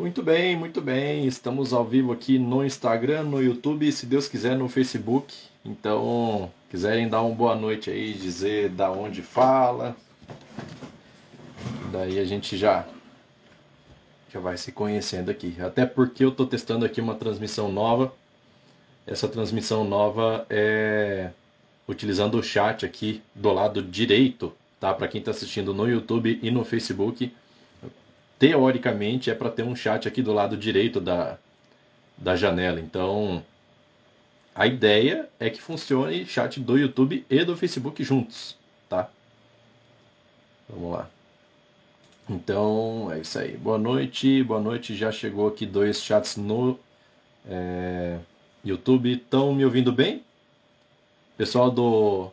Muito bem, muito bem. Estamos ao vivo aqui no Instagram, no YouTube e, se Deus quiser, no Facebook. Então, quiserem dar uma boa noite aí, dizer da onde fala. Daí a gente já já vai se conhecendo aqui. Até porque eu estou testando aqui uma transmissão nova. Essa transmissão nova é utilizando o chat aqui do lado direito, tá? Para quem está assistindo no YouTube e no Facebook teoricamente é para ter um chat aqui do lado direito da, da janela. Então, a ideia é que funcione chat do YouTube e do Facebook juntos, tá? Vamos lá. Então, é isso aí. Boa noite, boa noite. Já chegou aqui dois chats no é, YouTube. Estão me ouvindo bem? Pessoal do.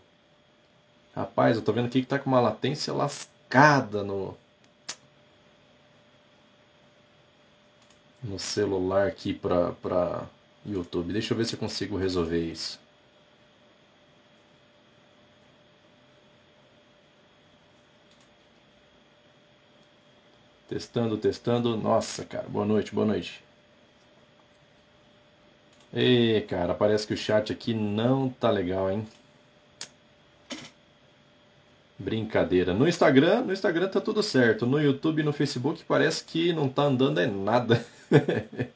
Rapaz, eu tô vendo aqui que tá com uma latência lascada no, no celular aqui para para YouTube. Deixa eu ver se eu consigo resolver isso. Testando, testando. Nossa, cara, boa noite, boa noite. E cara, parece que o chat aqui não tá legal, hein? Brincadeira. No Instagram, no Instagram tá tudo certo. No YouTube e no Facebook parece que não tá andando é nada.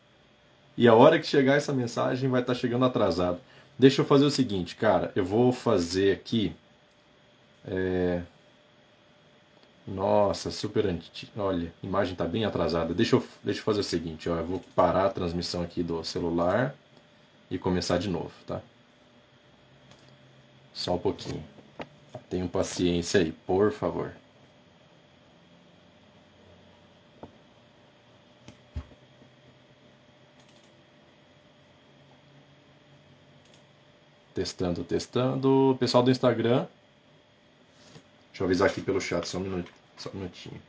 e a hora que chegar essa mensagem vai estar tá chegando atrasado. Deixa eu fazer o seguinte, cara. Eu vou fazer aqui. É... Nossa, super antigo. Olha, a imagem tá bem atrasada. Deixa eu, deixa eu fazer o seguinte, ó. Eu vou parar a transmissão aqui do celular e começar de novo, tá? Só um pouquinho. Tenham paciência aí, por favor. Testando, testando. Pessoal do Instagram. Deixa eu avisar aqui pelo chat, só um, só um minutinho.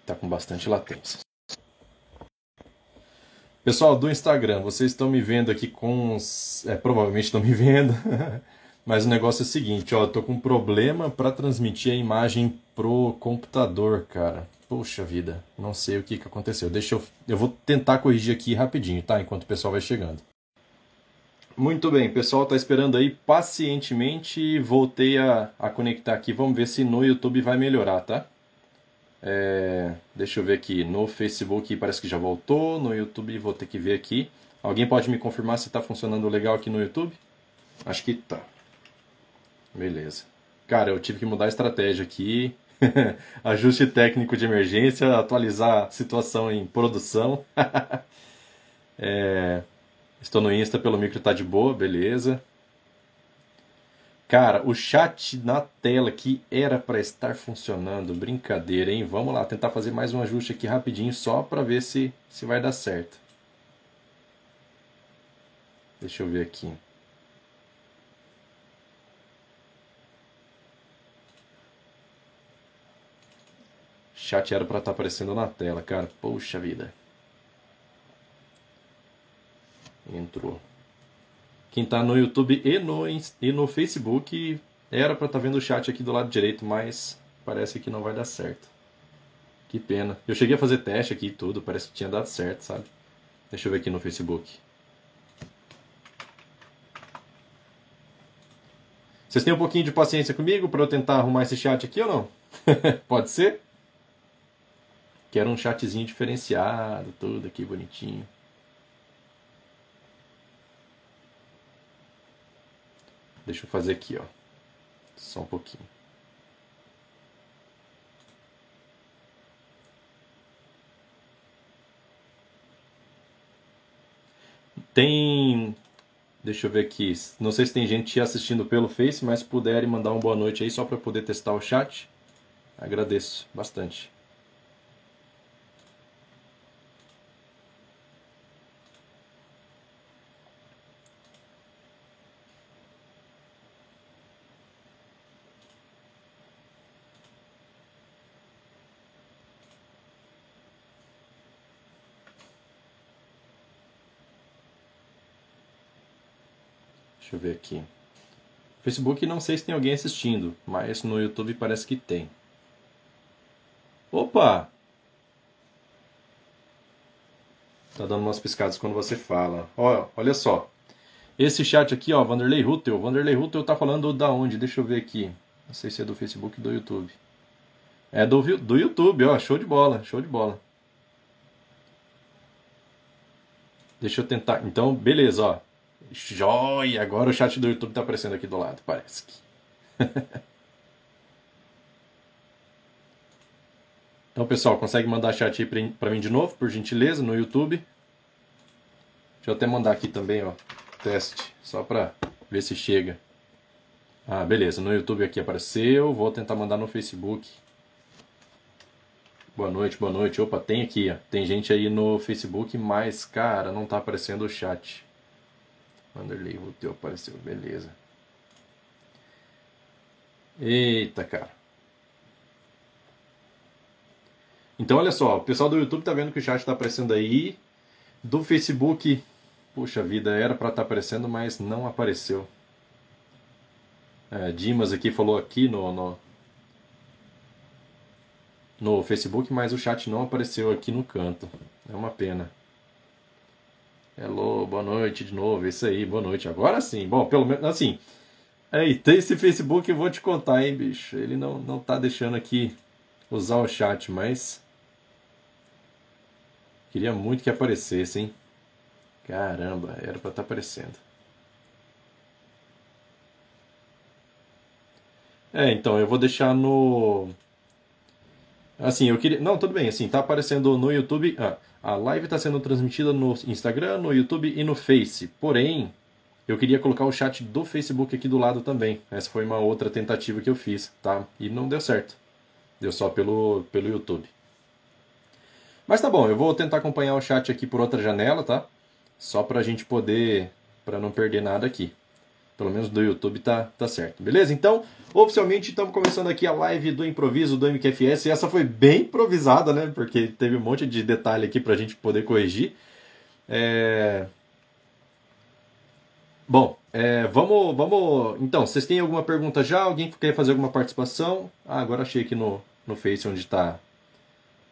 Está com bastante latência. Pessoal do Instagram, vocês estão me vendo aqui com. É, provavelmente estão me vendo. Mas o negócio é o seguinte, ó, tô com um problema para transmitir a imagem pro computador, cara. Poxa vida, não sei o que, que aconteceu. Deixa eu. Eu vou tentar corrigir aqui rapidinho, tá? Enquanto o pessoal vai chegando. Muito bem, pessoal tá esperando aí pacientemente. Voltei a, a conectar aqui. Vamos ver se no YouTube vai melhorar, tá? É, deixa eu ver aqui. No Facebook parece que já voltou. No YouTube vou ter que ver aqui. Alguém pode me confirmar se está funcionando legal aqui no YouTube? Acho que tá. Beleza. Cara, eu tive que mudar a estratégia aqui. Ajuste técnico de emergência, atualizar a situação em produção. é, estou no Insta pelo micro, tá de boa, beleza. Cara, o chat na tela que era para estar funcionando, brincadeira, hein? Vamos lá, tentar fazer mais um ajuste aqui rapidinho só para ver se, se vai dar certo. Deixa eu ver aqui. Chat era para estar tá aparecendo na tela, cara. Poxa vida. Entrou. Quem está no YouTube e no, e no Facebook era para estar tá vendo o chat aqui do lado direito, mas parece que não vai dar certo. Que pena. Eu cheguei a fazer teste aqui e tudo, parece que tinha dado certo, sabe? Deixa eu ver aqui no Facebook. Vocês têm um pouquinho de paciência comigo para eu tentar arrumar esse chat aqui ou não? Pode ser? Quero um chatzinho diferenciado, tudo aqui bonitinho. Deixa eu fazer aqui, ó. Só um pouquinho. Tem. Deixa eu ver aqui. Não sei se tem gente assistindo pelo Face, mas puderem mandar uma boa noite aí só para poder testar o chat, agradeço bastante. Ver aqui. Facebook não sei se tem alguém assistindo, mas no YouTube parece que tem. Opa! Tá dando umas piscadas quando você fala. Ó, olha só. Esse chat aqui, ó, Vanderlei Rutel. Vanderlei Rutel tá falando da onde? Deixa eu ver aqui. Não sei se é do Facebook ou do YouTube. É do, do YouTube, ó. Show de bola, show de bola. Deixa eu tentar. Então, beleza, ó. Joia! Agora o chat do YouTube tá aparecendo aqui do lado, parece que. então, pessoal, consegue mandar chat aí pra mim de novo, por gentileza, no YouTube. Deixa eu até mandar aqui também, ó. Teste, só pra ver se chega. Ah, beleza. No YouTube aqui apareceu. Vou tentar mandar no Facebook. Boa noite, boa noite. Opa, tem aqui, ó. Tem gente aí no Facebook, mas, cara, não tá aparecendo o chat. Wanderlei teu apareceu, beleza. Eita, cara. Então, olha só, o pessoal do YouTube tá vendo que o chat tá aparecendo aí. Do Facebook, puxa vida, era para estar tá aparecendo, mas não apareceu. É, Dimas aqui falou aqui no, no, no Facebook, mas o chat não apareceu aqui no canto. É uma pena. Hello, boa noite de novo. Isso aí, boa noite. Agora sim. Bom, pelo menos assim. Aí, tem esse Facebook, eu vou te contar, hein, bicho. Ele não, não tá deixando aqui usar o chat, mas. Queria muito que aparecesse, hein? Caramba, era pra estar tá aparecendo. É, então, eu vou deixar no Assim, eu queria. Não, tudo bem, assim, tá aparecendo no YouTube. Ah, a live está sendo transmitida no Instagram, no YouTube e no Face. Porém, eu queria colocar o chat do Facebook aqui do lado também. Essa foi uma outra tentativa que eu fiz, tá? E não deu certo. Deu só pelo, pelo YouTube. Mas tá bom, eu vou tentar acompanhar o chat aqui por outra janela, tá? Só pra gente poder. para não perder nada aqui. Pelo menos do YouTube tá, tá certo. Beleza? Então, oficialmente estamos começando aqui a live do improviso do MQFS. Essa foi bem improvisada, né? Porque teve um monte de detalhe aqui pra gente poder corrigir. É... Bom, é, vamos, vamos. Então, vocês têm alguma pergunta já? Alguém quer fazer alguma participação? Ah, agora achei aqui no, no Face onde está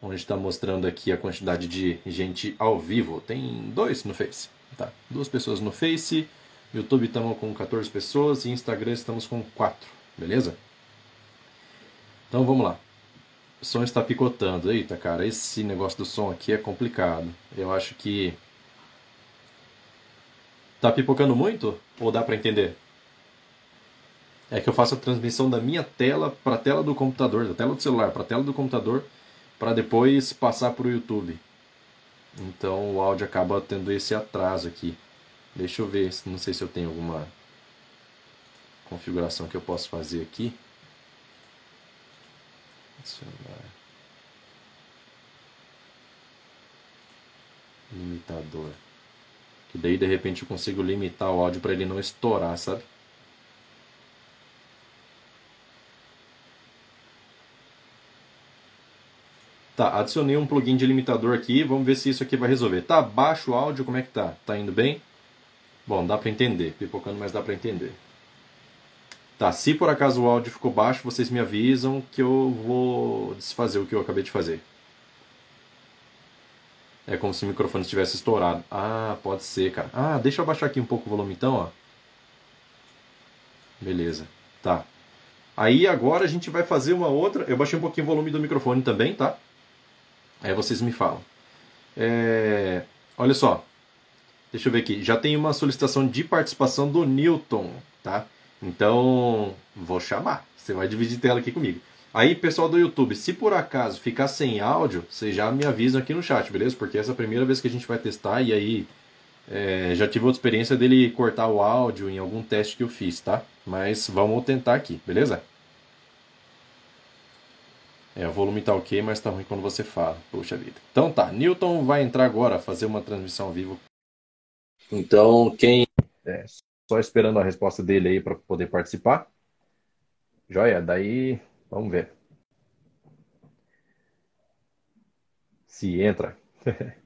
onde está mostrando aqui a quantidade de gente ao vivo. Tem dois no Face. Tá, duas pessoas no Face. YouTube estamos com 14 pessoas e Instagram estamos com 4, beleza? Então vamos lá. O som está picotando. Eita, cara, esse negócio do som aqui é complicado. Eu acho que. Tá pipocando muito? Ou dá para entender? É que eu faço a transmissão da minha tela para a tela do computador, da tela do celular para a tela do computador, para depois passar para o YouTube. Então o áudio acaba tendo esse atraso aqui. Deixa eu ver, não sei se eu tenho alguma configuração que eu posso fazer aqui. Limitador. Que daí de repente eu consigo limitar o áudio para ele não estourar, sabe? Tá, adicionei um plugin de limitador aqui, vamos ver se isso aqui vai resolver. Tá baixo o áudio, como é que tá? Tá indo bem? Bom, dá para entender, pipocando, mas dá para entender. Tá, se por acaso o áudio ficou baixo, vocês me avisam que eu vou desfazer o que eu acabei de fazer. É como se o microfone estivesse estourado. Ah, pode ser, cara. Ah, deixa eu abaixar aqui um pouco o volume então, ó. Beleza, tá. Aí agora a gente vai fazer uma outra. Eu baixei um pouquinho o volume do microfone também, tá? Aí vocês me falam. É... Olha só, Deixa eu ver aqui. Já tem uma solicitação de participação do Newton, tá? Então, vou chamar. Você vai dividir tela aqui comigo. Aí, pessoal do YouTube, se por acaso ficar sem áudio, vocês já me avisam aqui no chat, beleza? Porque essa é a primeira vez que a gente vai testar e aí é, já tive outra experiência dele cortar o áudio em algum teste que eu fiz, tá? Mas vamos tentar aqui, beleza? É, o volume tá ok, mas tá ruim quando você fala. Puxa vida. Então tá, Newton vai entrar agora, fazer uma transmissão ao vivo então, quem. É, só esperando a resposta dele aí para poder participar. Joia, daí vamos ver. Se entra.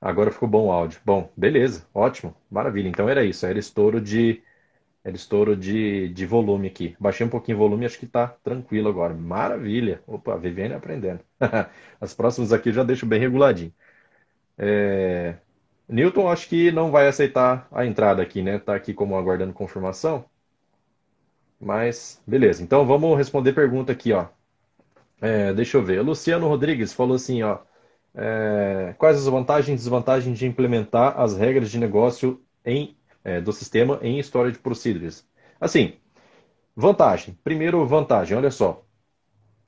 Agora ficou bom o áudio. Bom, beleza, ótimo, maravilha. Então era isso, era estouro de era estouro de, de volume aqui. Baixei um pouquinho o volume, acho que tá tranquilo agora. Maravilha. Opa, a Viviane aprendendo. As próximas aqui eu já deixo bem reguladinho. É... Newton acho que não vai aceitar a entrada aqui, né? Tá aqui como aguardando confirmação. Mas, beleza. Então vamos responder pergunta aqui, ó. É, deixa eu ver. Luciano Rodrigues falou assim, ó. É, quais as vantagens e desvantagens de implementar as regras de negócio em, é, do sistema em Storage Procedures? Assim, vantagem. Primeiro, vantagem, olha só.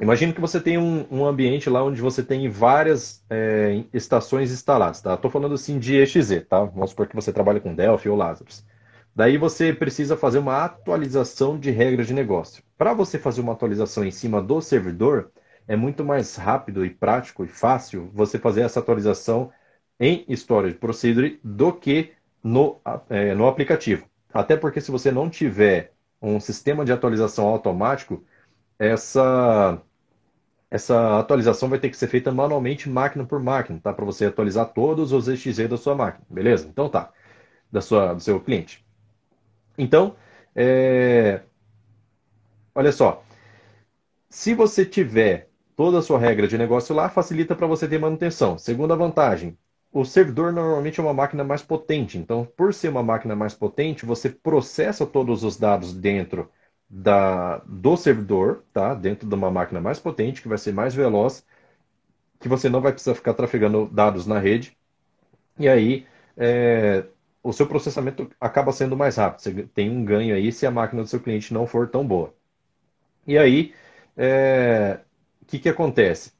Imagina que você tem um, um, ambiente lá onde você tem várias é, estações instaladas, tá? Estou falando assim de EXZ, tá? Vamos supor que você trabalha com Delphi ou Lazarus. Daí você precisa fazer uma atualização de regras de negócio. Para você fazer uma atualização em cima do servidor, é muito mais rápido e prático e fácil você fazer essa atualização em Storage Procedure do que no, é, no aplicativo. Até porque se você não tiver um sistema de atualização automático, essa, essa atualização vai ter que ser feita manualmente, máquina por máquina, tá? Para você atualizar todos os EXE da sua máquina, beleza? Então tá, da sua, do seu cliente. Então, é... olha só, se você tiver toda a sua regra de negócio lá, facilita para você ter manutenção. Segunda vantagem, o servidor normalmente é uma máquina mais potente. Então, por ser uma máquina mais potente, você processa todos os dados dentro da, do servidor, tá? Dentro de uma máquina mais potente, que vai ser mais veloz, que você não vai precisar ficar trafegando dados na rede. E aí, é, o seu processamento acaba sendo mais rápido. Você tem um ganho aí se a máquina do seu cliente não for tão boa. E aí, é, que, que acontece?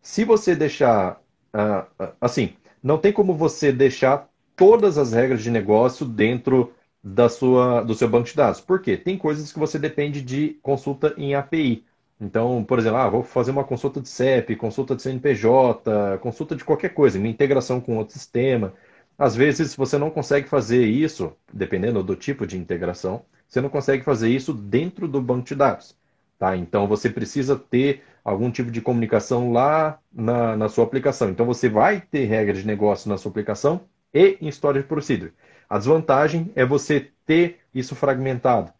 Se você deixar. Ah, assim, não tem como você deixar todas as regras de negócio dentro da sua, do seu banco de dados. Por quê? Tem coisas que você depende de consulta em API. Então, por exemplo, ah, vou fazer uma consulta de CEP, consulta de CNPJ, consulta de qualquer coisa, uma integração com outro sistema. Às vezes você não consegue fazer isso, dependendo do tipo de integração, você não consegue fazer isso dentro do banco de dados. Tá? Então você precisa ter algum tipo de comunicação lá na, na sua aplicação. Então você vai ter regra de negócio na sua aplicação e em Storage Procedure. A desvantagem é você ter isso fragmentado.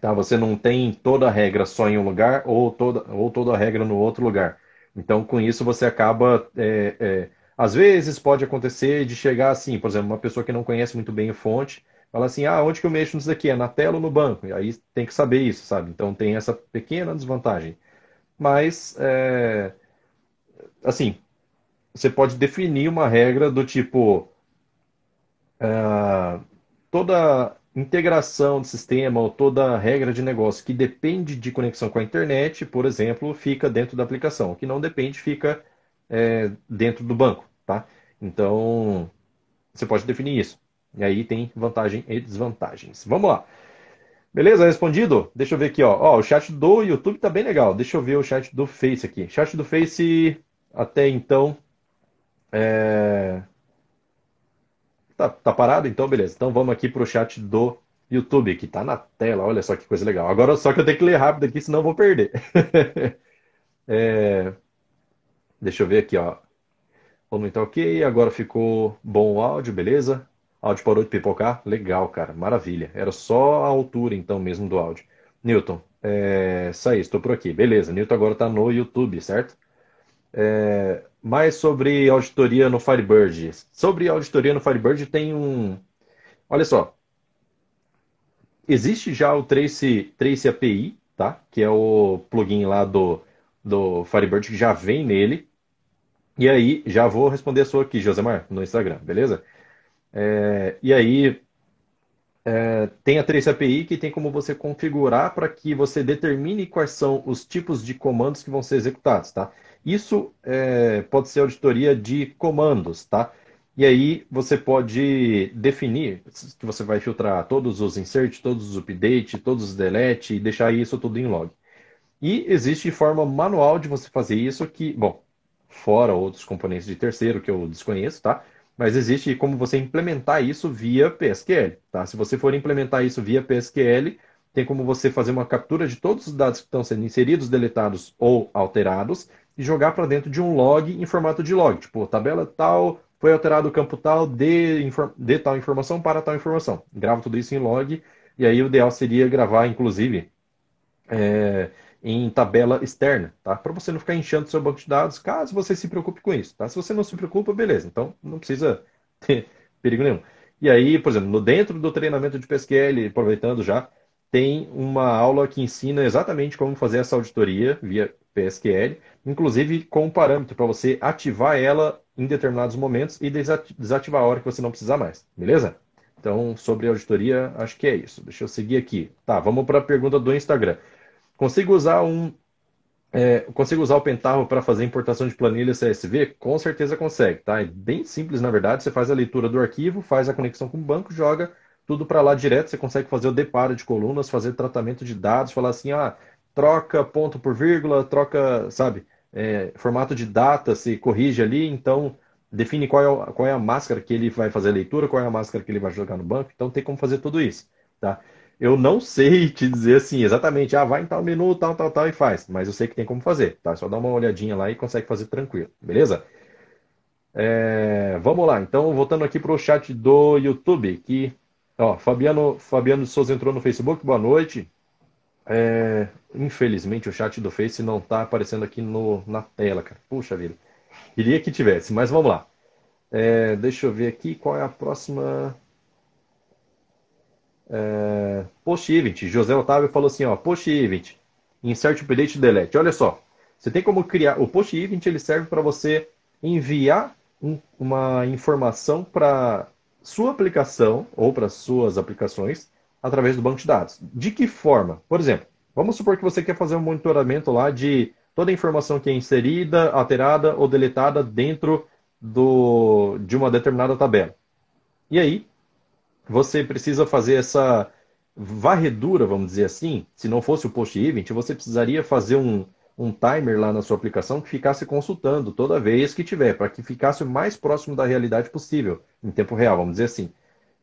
Tá? Você não tem toda a regra só em um lugar ou toda, ou toda a regra no outro lugar. Então, com isso, você acaba. É, é, às vezes pode acontecer de chegar assim, por exemplo, uma pessoa que não conhece muito bem a fonte fala assim, ah, onde que eu mexo nisso daqui? É na tela ou no banco? E aí tem que saber isso, sabe? Então tem essa pequena desvantagem. Mas, é, assim, você pode definir uma regra do tipo, é, toda integração de sistema ou toda regra de negócio que depende de conexão com a internet, por exemplo, fica dentro da aplicação. O que não depende fica é, dentro do banco, tá? Então, você pode definir isso. E aí tem vantagem e desvantagens. Vamos lá. Beleza? Respondido? Deixa eu ver aqui, ó. ó. O chat do YouTube tá bem legal. Deixa eu ver o chat do Face aqui. Chat do Face, até então. É... Tá, tá parado? Então, beleza. Então vamos aqui pro chat do YouTube, que tá na tela. Olha só que coisa legal. Agora só que eu tenho que ler rápido aqui, senão eu vou perder. é... Deixa eu ver aqui, ó. Vamos então, ok. Agora ficou bom o áudio, beleza? Áudio parou de pipocar? Legal, cara. Maravilha. Era só a altura, então, mesmo do áudio. Newton, é... saí, estou por aqui. Beleza, Newton agora está no YouTube, certo? É... Mais sobre auditoria no Firebird. Sobre auditoria no Firebird tem um... Olha só. Existe já o Trace, Trace API, tá? Que é o plugin lá do, do Firebird que já vem nele. E aí, já vou responder a sua aqui, Josemar, no Instagram, beleza? É, e aí é, tem a Trace API que tem como você configurar para que você determine quais são os tipos de comandos que vão ser executados, tá? Isso é, pode ser auditoria de comandos, tá? E aí você pode definir que você vai filtrar todos os insert, todos os update, todos os delete e deixar isso tudo em log. E existe forma manual de você fazer isso que, bom, fora outros componentes de terceiro que eu desconheço, tá? Mas existe como você implementar isso via PSQL. Tá? Se você for implementar isso via PSQL, tem como você fazer uma captura de todos os dados que estão sendo inseridos, deletados ou alterados e jogar para dentro de um log em formato de log. Tipo, tabela tal, foi alterado o campo tal, de, de tal informação para tal informação. Grava tudo isso em log, e aí o ideal seria gravar, inclusive, é, em tabela externa, tá? Para você não ficar enchendo seu banco de dados, caso você se preocupe com isso, tá? Se você não se preocupa, beleza. Então, não precisa ter perigo nenhum. E aí, por exemplo, no dentro do treinamento de PSQL, aproveitando já, tem uma aula que ensina exatamente como fazer essa auditoria via PSQL, inclusive com um parâmetro para você ativar ela em determinados momentos e desativar a hora que você não precisar mais, beleza? Então, sobre auditoria, acho que é isso. Deixa eu seguir aqui. Tá, vamos para a pergunta do Instagram. Consigo usar um é, consigo usar o Pentaho para fazer importação de planilha CSV? Com certeza consegue, tá? É bem simples, na verdade. Você faz a leitura do arquivo, faz a conexão com o banco, joga tudo para lá direto. Você consegue fazer o deparo de colunas, fazer tratamento de dados, falar assim, ah, troca ponto por vírgula, troca, sabe, é, formato de data, se corrige ali, então define qual é, qual é a máscara que ele vai fazer a leitura, qual é a máscara que ele vai jogar no banco. Então tem como fazer tudo isso, tá? Eu não sei te dizer assim exatamente, ah, vai em tal menu, tal, tal, tal e faz. Mas eu sei que tem como fazer, tá? Só dá uma olhadinha lá e consegue fazer tranquilo, beleza? É, vamos lá, então voltando aqui para o chat do YouTube, que ó, Fabiano, Fabiano Souza entrou no Facebook, boa noite. É, infelizmente o chat do Face não está aparecendo aqui no, na tela, cara. Puxa vida. Queria que tivesse, mas vamos lá. É, deixa eu ver aqui qual é a próxima. É, post event, José Otávio falou assim, ó, post event, insert update delete. Olha só, você tem como criar, o post event ele serve para você enviar um, uma informação para sua aplicação ou para suas aplicações através do banco de dados. De que forma? Por exemplo, vamos supor que você quer fazer um monitoramento lá de toda a informação que é inserida, alterada ou deletada dentro do, de uma determinada tabela. E aí, você precisa fazer essa varredura, vamos dizer assim. Se não fosse o post event, você precisaria fazer um, um timer lá na sua aplicação que ficasse consultando toda vez que tiver, para que ficasse o mais próximo da realidade possível, em tempo real, vamos dizer assim.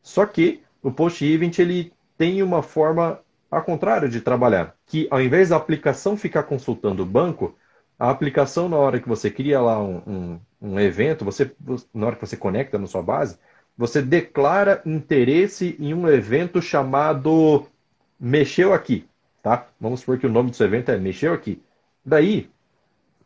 Só que o post event ele tem uma forma ao contrário de trabalhar, que ao invés da aplicação ficar consultando o banco, a aplicação na hora que você cria lá um, um, um evento, você na hora que você conecta na sua base, você declara interesse em um evento chamado Mexeu Aqui, tá? Vamos supor que o nome do seu evento é Mexeu Aqui. Daí,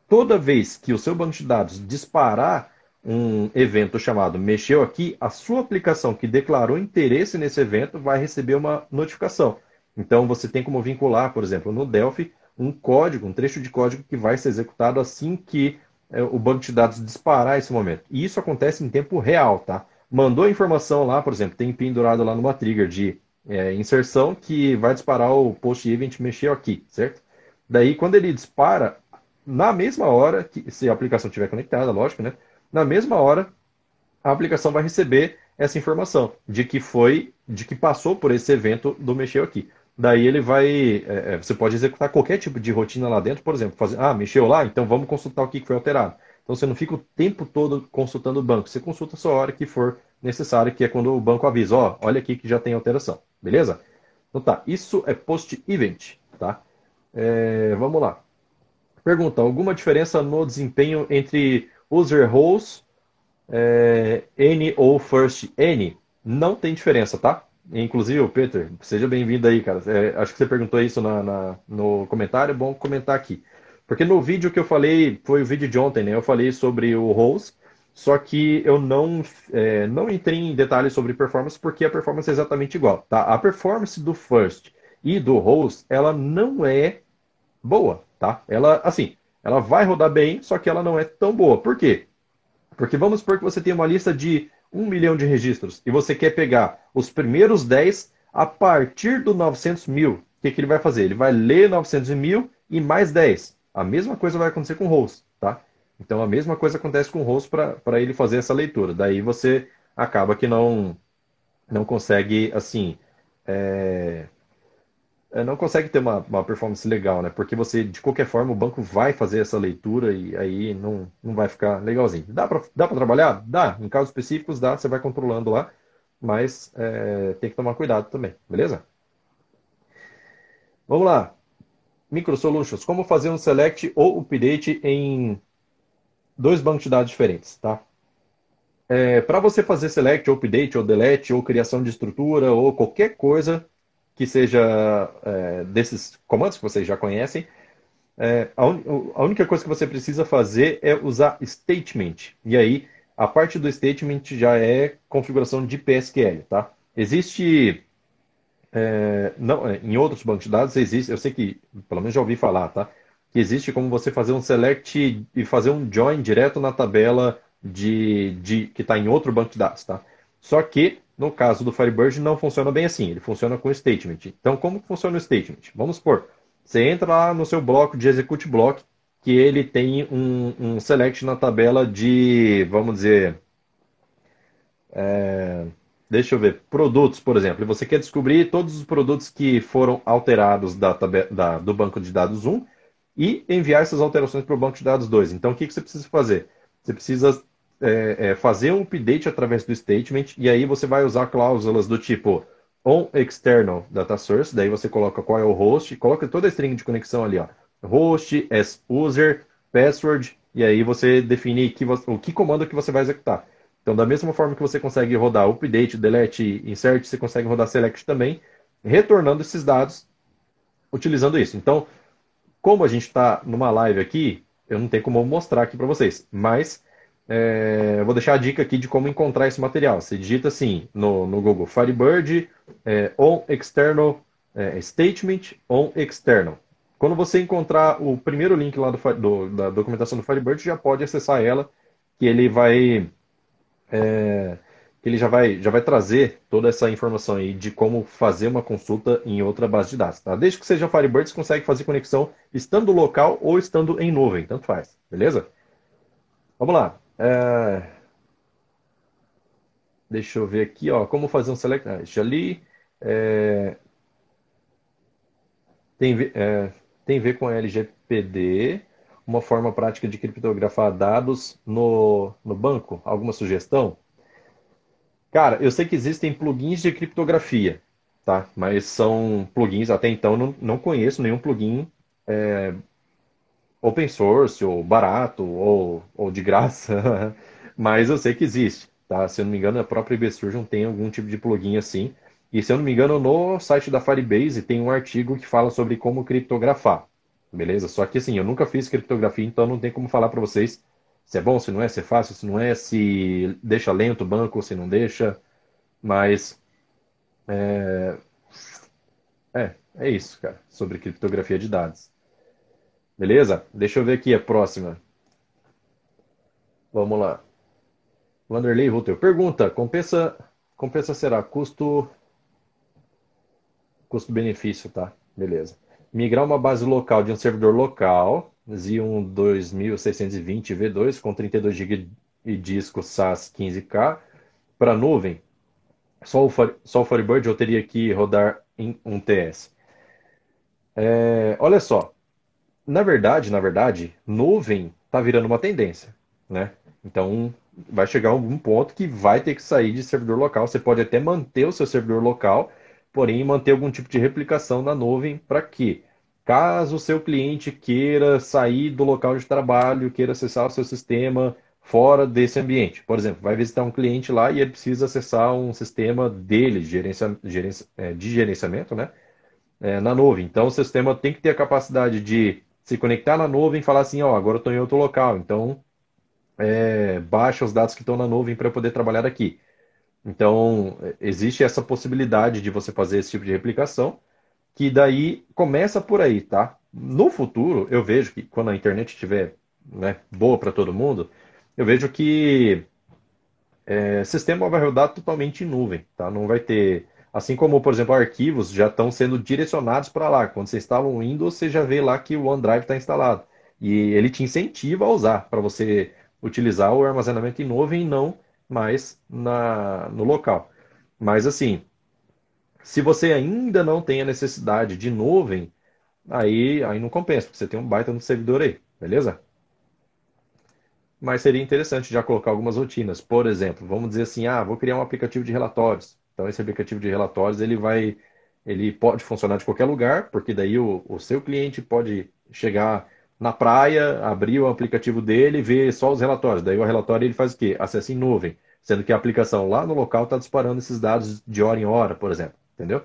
toda vez que o seu banco de dados disparar um evento chamado Mexeu Aqui, a sua aplicação que declarou interesse nesse evento vai receber uma notificação. Então, você tem como vincular, por exemplo, no Delphi, um código, um trecho de código que vai ser executado assim que é, o banco de dados disparar esse momento. E isso acontece em tempo real, tá? Mandou a informação lá, por exemplo, tem pendurado lá numa trigger de é, inserção que vai disparar o post event mexeu aqui, certo? Daí, quando ele dispara, na mesma hora, que, se a aplicação estiver conectada, lógico, né? Na mesma hora, a aplicação vai receber essa informação de que foi, de que passou por esse evento do mexeu aqui. Daí ele vai, é, é você pode executar qualquer tipo de rotina lá dentro, por exemplo, fazer, ah, mexeu lá, então vamos consultar o que foi alterado. Então você não fica o tempo todo consultando o banco. Você consulta só a hora que for necessário, que é quando o banco avisa, ó, oh, olha aqui que já tem alteração. Beleza? Então tá, isso é post-event, tá? É, vamos lá. Pergunta, alguma diferença no desempenho entre user roles é, N ou first N? Não tem diferença, tá? Inclusive, Peter, seja bem-vindo aí, cara. É, acho que você perguntou isso na, na, no comentário, é bom comentar aqui. Porque no vídeo que eu falei, foi o vídeo de ontem, né? Eu falei sobre o Rose, só que eu não, é, não entrei em detalhes sobre performance, porque a performance é exatamente igual, tá? A performance do First e do Rose, ela não é boa, tá? Ela, assim, ela vai rodar bem, só que ela não é tão boa. Por quê? Porque vamos supor que você tem uma lista de um milhão de registros e você quer pegar os primeiros 10 a partir do 900 mil. O que, que ele vai fazer? Ele vai ler 900 mil e mais 10. A mesma coisa vai acontecer com o host, tá? Então a mesma coisa acontece com o host para ele fazer essa leitura. Daí você acaba que não não consegue assim é, é, não consegue ter uma, uma, performance legal, né? Porque você de qualquer forma o banco vai fazer essa leitura e aí não, não vai ficar legalzinho. Dá para dá para trabalhar? Dá. Em casos específicos dá. Você vai controlando lá, mas é, tem que tomar cuidado também, beleza? Vamos lá. MicroSolutions, como fazer um select ou update em dois bancos de dados diferentes, tá? É, Para você fazer select, ou update, ou delete, ou criação de estrutura, ou qualquer coisa que seja é, desses comandos que vocês já conhecem, é, a, un... a, única coisa que você precisa fazer é usar statement. E aí, a parte do statement já é configuração de PSQL, tá? Existe é, não, é, em outros bancos de dados existe, eu sei que, pelo menos já ouvi falar, tá? Que existe como você fazer um select e fazer um join direto na tabela de, de que está em outro banco de dados, tá? Só que, no caso do Firebird, não funciona bem assim, ele funciona com statement. Então, como funciona o statement? Vamos supor, você entra lá no seu bloco de execute block, que ele tem um, um select na tabela de, vamos dizer, é, deixa eu ver, produtos, por exemplo, você quer descobrir todos os produtos que foram alterados da, da, do banco de dados 1 e enviar essas alterações para o banco de dados 2. Então, o que, que você precisa fazer? Você precisa é, é, fazer um update através do statement e aí você vai usar cláusulas do tipo on external data source, daí você coloca qual é o host, coloca toda a string de conexão ali, ó. Host, as user, password, e aí você define que, o que comando que você vai executar. Então, da mesma forma que você consegue rodar update, delete, insert, você consegue rodar select também, retornando esses dados utilizando isso. Então, como a gente está numa live aqui, eu não tenho como mostrar aqui para vocês, mas é, eu vou deixar a dica aqui de como encontrar esse material. Você digita assim no, no Google Firebird é, on external é, statement on external. Quando você encontrar o primeiro link lá do, do, da documentação do Firebird, já pode acessar ela, que ele vai é, ele já vai, já vai trazer toda essa informação aí de como fazer uma consulta em outra base de dados. Tá? Desde que seja Firebird, você consegue fazer conexão estando local ou estando em nuvem, tanto faz, beleza? Vamos lá. É... Deixa eu ver aqui, ó, como fazer um select. Ah, já li. É... Tem, é... tem a ver com a LGPD uma forma prática de criptografar dados no, no banco? Alguma sugestão? Cara, eu sei que existem plugins de criptografia, tá? Mas são plugins, até então não, não conheço nenhum plugin é, open source, ou barato, ou, ou de graça, mas eu sei que existe, tá? Se eu não me engano, a própria IBSurgeon tem algum tipo de plugin assim. E se eu não me engano, no site da Firebase tem um artigo que fala sobre como criptografar. Beleza? Só que assim, eu nunca fiz criptografia, então não tem como falar para vocês se é bom, se não é, se é fácil, se não é, se deixa lento o banco, se não deixa. Mas é, é, é isso, cara, sobre criptografia de dados. Beleza? Deixa eu ver aqui a próxima. Vamos lá. Vanderlei Rutter. Pergunta: compensa, compensa será custo custo-benefício, tá? Beleza migrar uma base local de um servidor local, Xeon 2620 V2 com 32 GB e disco SAS 15K para nuvem, só o, só o Firebird eu teria que rodar em um TS. É, olha só, na verdade, na verdade, nuvem está virando uma tendência, né? Então vai chegar um ponto que vai ter que sair de servidor local. Você pode até manter o seu servidor local, porém manter algum tipo de replicação na nuvem para que, caso o seu cliente queira sair do local de trabalho, queira acessar o seu sistema fora desse ambiente. Por exemplo, vai visitar um cliente lá e ele precisa acessar um sistema dele de, é, gerenciamento né, é, na nuvem. Então, o sistema tem que ter a capacidade de se conectar na nuvem e falar assim, ó, agora eu estou em outro local, então é, baixa os dados que estão na nuvem para poder trabalhar aqui. Então, existe essa possibilidade de você fazer esse tipo de replicação, que daí começa por aí, tá? No futuro, eu vejo que quando a internet estiver né, boa para todo mundo, eu vejo que é, sistema vai rodar totalmente em nuvem, tá? Não vai ter, assim como, por exemplo, arquivos já estão sendo direcionados para lá. Quando você instala um Windows, você já vê lá que o OneDrive está instalado. E ele te incentiva a usar para você utilizar o armazenamento em nuvem e não mais na, no local. Mas assim, se você ainda não tem a necessidade de nuvem, aí, aí não compensa, porque você tem um baita no servidor aí, beleza? Mas seria interessante já colocar algumas rotinas. Por exemplo, vamos dizer assim, ah, vou criar um aplicativo de relatórios. Então esse aplicativo de relatórios ele vai ele pode funcionar de qualquer lugar, porque daí o, o seu cliente pode chegar na praia, abrir o aplicativo dele e ver só os relatórios. Daí o relatório ele faz o quê? Acesso em nuvem, sendo que a aplicação lá no local está disparando esses dados de hora em hora, por exemplo. Entendeu?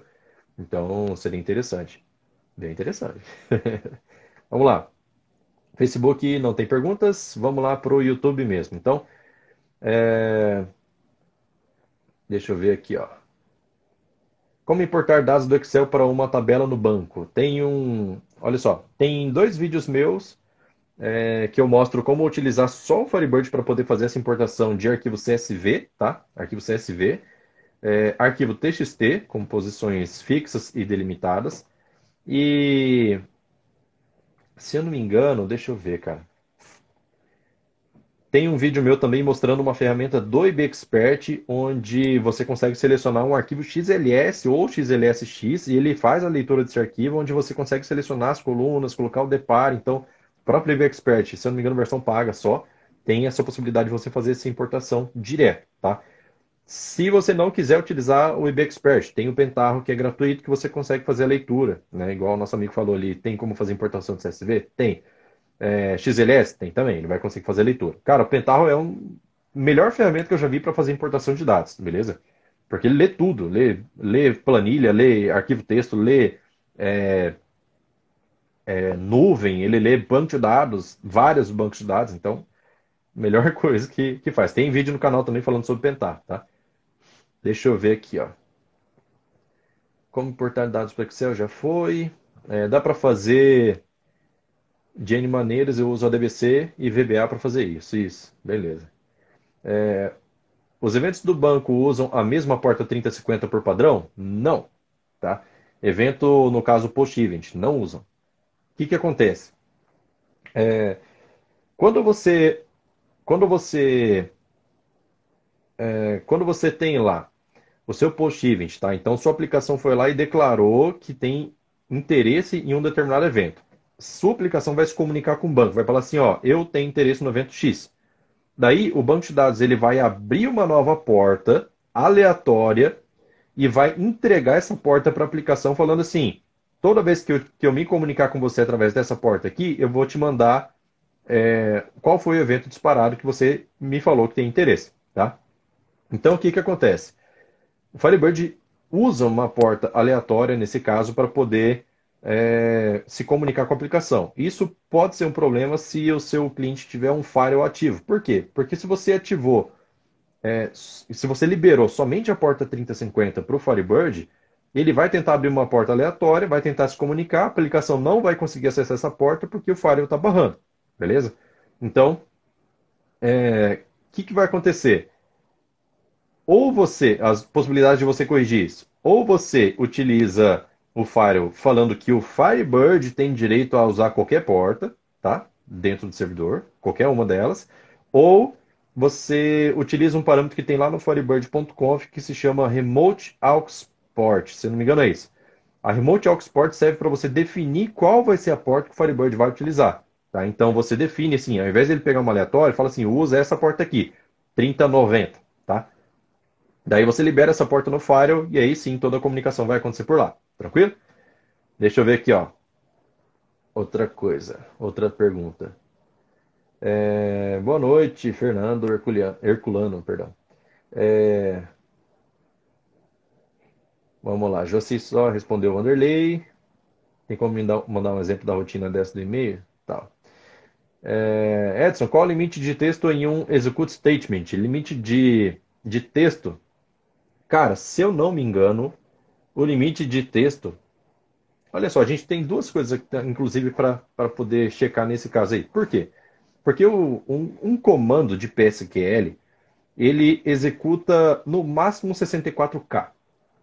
Então seria interessante. Bem interessante. Vamos lá. Facebook não tem perguntas. Vamos lá para o YouTube mesmo. Então, é... deixa eu ver aqui, ó. Como importar dados do Excel para uma tabela no banco? Tem um, olha só, tem dois vídeos meus é, que eu mostro como utilizar só o Firebird para poder fazer essa importação de arquivo CSV, tá? Arquivo CSV, é, arquivo TXT com posições fixas e delimitadas e se eu não me engano, deixa eu ver, cara. Tem um vídeo meu também mostrando uma ferramenta do IBExpert, onde você consegue selecionar um arquivo XLS ou XLSX e ele faz a leitura desse arquivo, onde você consegue selecionar as colunas, colocar o deparo. Então, o próprio IBExpert, se eu não me engano, versão paga só, tem essa possibilidade de você fazer essa importação direto, tá? Se você não quiser utilizar o IBExpert, tem o Pentarro que é gratuito que você consegue fazer a leitura, né? Igual o nosso amigo falou ali, tem como fazer importação de CSV? Tem. É, XLS tem também, ele vai conseguir fazer leitura. Cara, o Pentaho é um melhor ferramenta que eu já vi para fazer importação de dados, beleza? Porque ele lê tudo, lê, lê planilha, lê arquivo texto, lê é, é, nuvem, ele lê banco de dados, vários bancos de dados, então, melhor coisa que, que faz. Tem vídeo no canal também falando sobre Pentar, tá? Deixa eu ver aqui, ó. Como importar dados para Excel já foi. É, dá para fazer de N maneiras, eu uso a DBC e VBA para fazer isso. Isso, beleza. É, os eventos do banco usam a mesma porta 3050 por padrão? Não. Tá? Evento, no caso, post-event, não usam. O que, que acontece? É, quando você quando você é, quando você tem lá o seu post-event, tá? Então sua aplicação foi lá e declarou que tem interesse em um determinado evento sua aplicação vai se comunicar com o banco, vai falar assim, ó, eu tenho interesse no evento X. Daí o banco de dados ele vai abrir uma nova porta aleatória e vai entregar essa porta para a aplicação falando assim, toda vez que eu, que eu me comunicar com você através dessa porta aqui, eu vou te mandar é, qual foi o evento disparado que você me falou que tem interesse, tá? Então o que que acontece? O Firebird usa uma porta aleatória nesse caso para poder é, se comunicar com a aplicação. Isso pode ser um problema se o seu cliente tiver um firewall ativo. Por quê? Porque se você ativou, é, se você liberou somente a porta 3050 para o Firebird, ele vai tentar abrir uma porta aleatória, vai tentar se comunicar, a aplicação não vai conseguir acessar essa porta porque o firewall está barrando. Beleza? Então, o é, que, que vai acontecer? Ou você, as possibilidades de você corrigir isso, ou você utiliza o Firewall falando que o Firebird tem direito a usar qualquer porta, tá? Dentro do servidor, qualquer uma delas, ou você utiliza um parâmetro que tem lá no firebird.conf que se chama Remote Aux Port, se não me engano é isso. A Remote Aux Port serve para você definir qual vai ser a porta que o Firebird vai utilizar. Tá? Então você define assim, ao invés de ele pegar uma aleatória, fala assim, usa essa porta aqui, 3090, tá? Daí você libera essa porta no Firewall e aí sim toda a comunicação vai acontecer por lá. Tranquilo? Deixa eu ver aqui, ó. Outra coisa, outra pergunta. É, boa noite, Fernando Herculano, Herculano perdão. É, vamos lá, Josi só respondeu Wanderlei. Tem como me dar, mandar um exemplo da rotina dessa do e-mail? Tá. É, Edson, qual o limite de texto em um execute statement? Limite de, de texto? Cara, se eu não me engano, o limite de texto. Olha só, a gente tem duas coisas, inclusive, para poder checar nesse caso aí. Por quê? Porque o, um, um, comando de PSQL, ele executa no máximo 64K,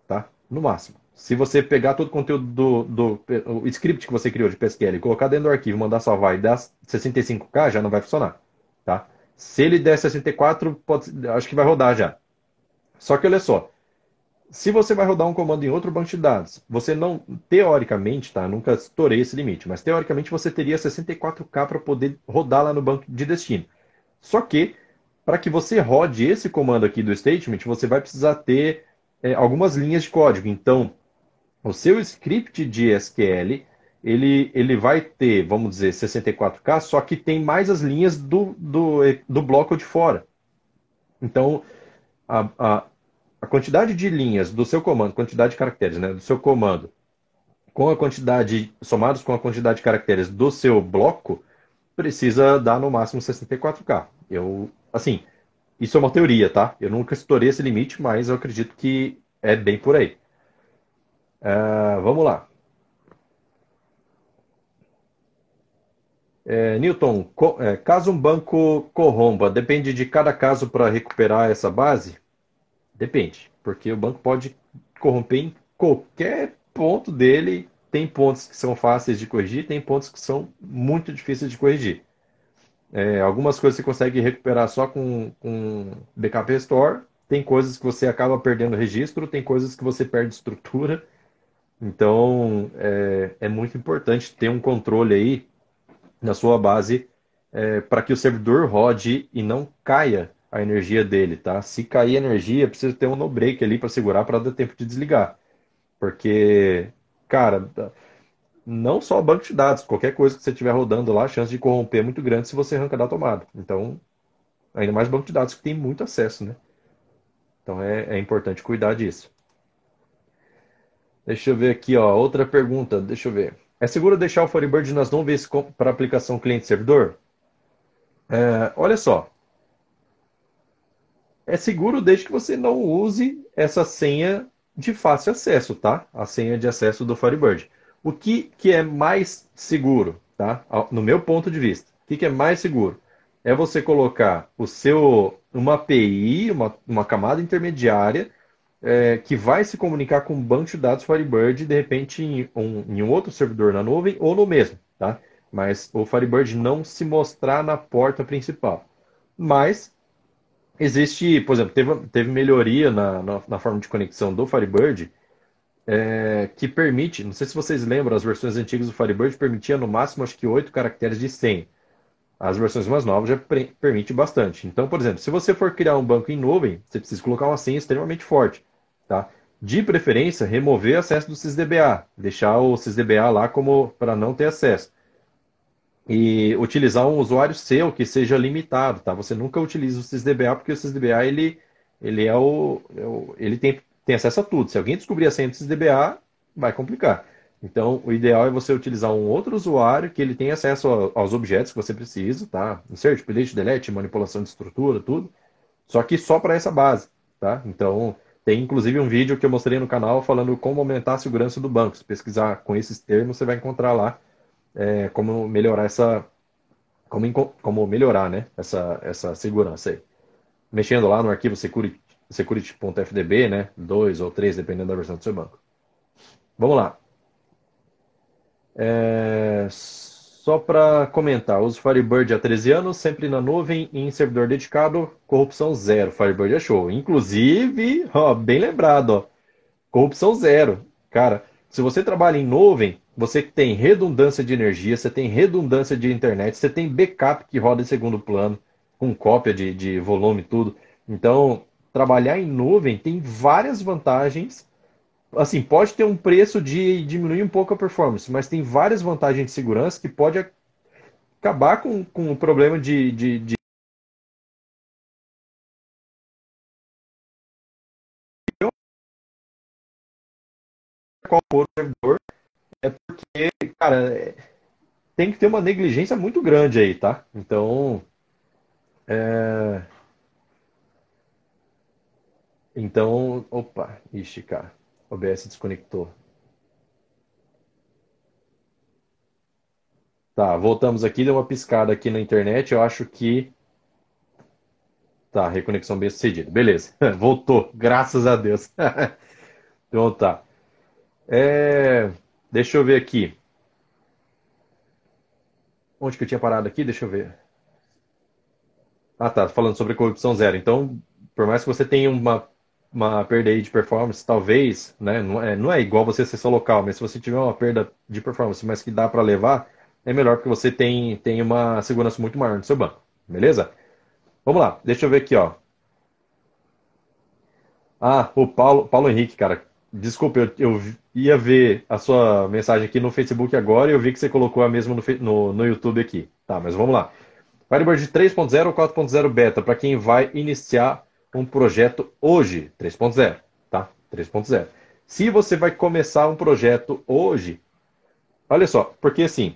tá? No máximo. Se você pegar todo o conteúdo do, do o script que você criou de PSQL, colocar dentro do arquivo, mandar salvar e dar 65K, já não vai funcionar, tá? Se ele der 64, pode, acho que vai rodar já. Só que olha só, se você vai rodar um comando em outro banco de dados, você não, teoricamente, tá? Nunca estourei esse limite, mas teoricamente você teria 64K para poder rodar lá no banco de destino. Só que, para que você rode esse comando aqui do statement, você vai precisar ter é, algumas linhas de código. Então, o seu script de SQL ele, ele vai ter, vamos dizer, 64K, só que tem mais as linhas do, do, do bloco de fora. Então, a, a, a quantidade de linhas do seu comando, quantidade de caracteres né, do seu comando, com a quantidade, somados com a quantidade de caracteres do seu bloco, precisa dar no máximo 64K. Eu, assim, isso é uma teoria, tá? Eu nunca estourei esse limite, mas eu acredito que é bem por aí. Uh, vamos lá. É, Newton, co, é, caso um banco corromba, depende de cada caso para recuperar essa base? Depende, porque o banco pode corromper em qualquer ponto dele. Tem pontos que são fáceis de corrigir, tem pontos que são muito difíceis de corrigir. É, algumas coisas você consegue recuperar só com, com backup restore, tem coisas que você acaba perdendo registro, tem coisas que você perde estrutura. Então, é, é muito importante ter um controle aí na sua base é, para que o servidor rode e não caia a energia dele, tá? Se cair energia, precisa ter um no break ali para segurar para dar tempo de desligar. Porque, cara, não só banco de dados, qualquer coisa que você estiver rodando lá, a chance de corromper é muito grande se você arranca da tomada. Então, ainda mais banco de dados que tem muito acesso, né? Então é, é importante cuidar disso. Deixa eu ver aqui, ó, outra pergunta, deixa eu ver. É seguro deixar o Firebird nas nuvens para aplicação cliente-servidor? É, olha só. É seguro desde que você não use essa senha de fácil acesso, tá? A senha de acesso do Firebird. O que, que é mais seguro, tá? No meu ponto de vista. O que, que é mais seguro? É você colocar o seu uma API, uma, uma camada intermediária é, que vai se comunicar com um banco de dados Firebird, de repente, em um, em um outro servidor na nuvem ou no mesmo, tá? Mas o Firebird não se mostrar na porta principal. Mas existe, por exemplo, teve, teve melhoria na, na, na forma de conexão do Firebird é, que permite, não sei se vocês lembram, as versões antigas do Firebird permitia no máximo acho que 8 caracteres de senha. As versões mais novas já permite bastante. Então, por exemplo, se você for criar um banco em nuvem, você precisa colocar uma senha extremamente forte. Tá? De preferência, remover acesso do SysDBA, deixar o SysDBA lá como para não ter acesso. E utilizar um usuário seu que seja limitado, tá? Você nunca utiliza o SysDBA porque o SysDBA ele, ele é o, é o ele tem, tem acesso a tudo. Se alguém descobrir a senha do SysDBA, vai complicar. Então, o ideal é você utilizar um outro usuário que ele tenha acesso aos objetos que você precisa, tá? Insert, delete, delete, manipulação de estrutura, tudo. Só que só para essa base, tá? Então, tem inclusive um vídeo que eu mostrei no canal falando como aumentar a segurança do banco. Se pesquisar com esses termos, você vai encontrar lá é, como melhorar essa. Como, como melhorar né, essa, essa segurança aí. Mexendo lá no arquivo security.fdb, security né? Dois ou três, dependendo da versão do seu banco. Vamos lá. É, só para comentar, uso Firebird há 13 anos, sempre na nuvem e em servidor dedicado, corrupção zero. Firebird é show. Inclusive, ó, bem lembrado, ó, corrupção zero. Cara, se você trabalha em nuvem, você tem redundância de energia, você tem redundância de internet, você tem backup que roda em segundo plano, com cópia de, de volume tudo. Então, trabalhar em nuvem tem várias vantagens assim, pode ter um preço de diminuir um pouco a performance, mas tem várias vantagens de segurança que pode acabar com, com o problema de, de, de qual for o servidor, é porque, cara, é, tem que ter uma negligência muito grande aí, tá? Então, é... Então, opa, ixi, cara. OBS desconectou. Tá, voltamos aqui, deu uma piscada aqui na internet, eu acho que... Tá, reconexão bem sucedida. Beleza, voltou, graças a Deus. então tá. É... Deixa eu ver aqui. Onde que eu tinha parado aqui? Deixa eu ver. Ah, tá, falando sobre corrupção zero. Então, por mais que você tenha uma uma perda aí de performance, talvez, né? Não é, não é igual você ser só local, mas se você tiver uma perda de performance, mas que dá para levar, é melhor porque você tem, tem uma segurança muito maior no seu banco. Beleza? Vamos lá, deixa eu ver aqui, ó. Ah, o Paulo, Paulo Henrique, cara. Desculpa, eu, eu ia ver a sua mensagem aqui no Facebook agora e eu vi que você colocou a mesma no, no, no YouTube aqui. Tá, mas vamos lá. Firebird 3.0 ou 4.0 beta para quem vai iniciar um projeto hoje, 3.0, tá? 3.0. Se você vai começar um projeto hoje, olha só, porque assim,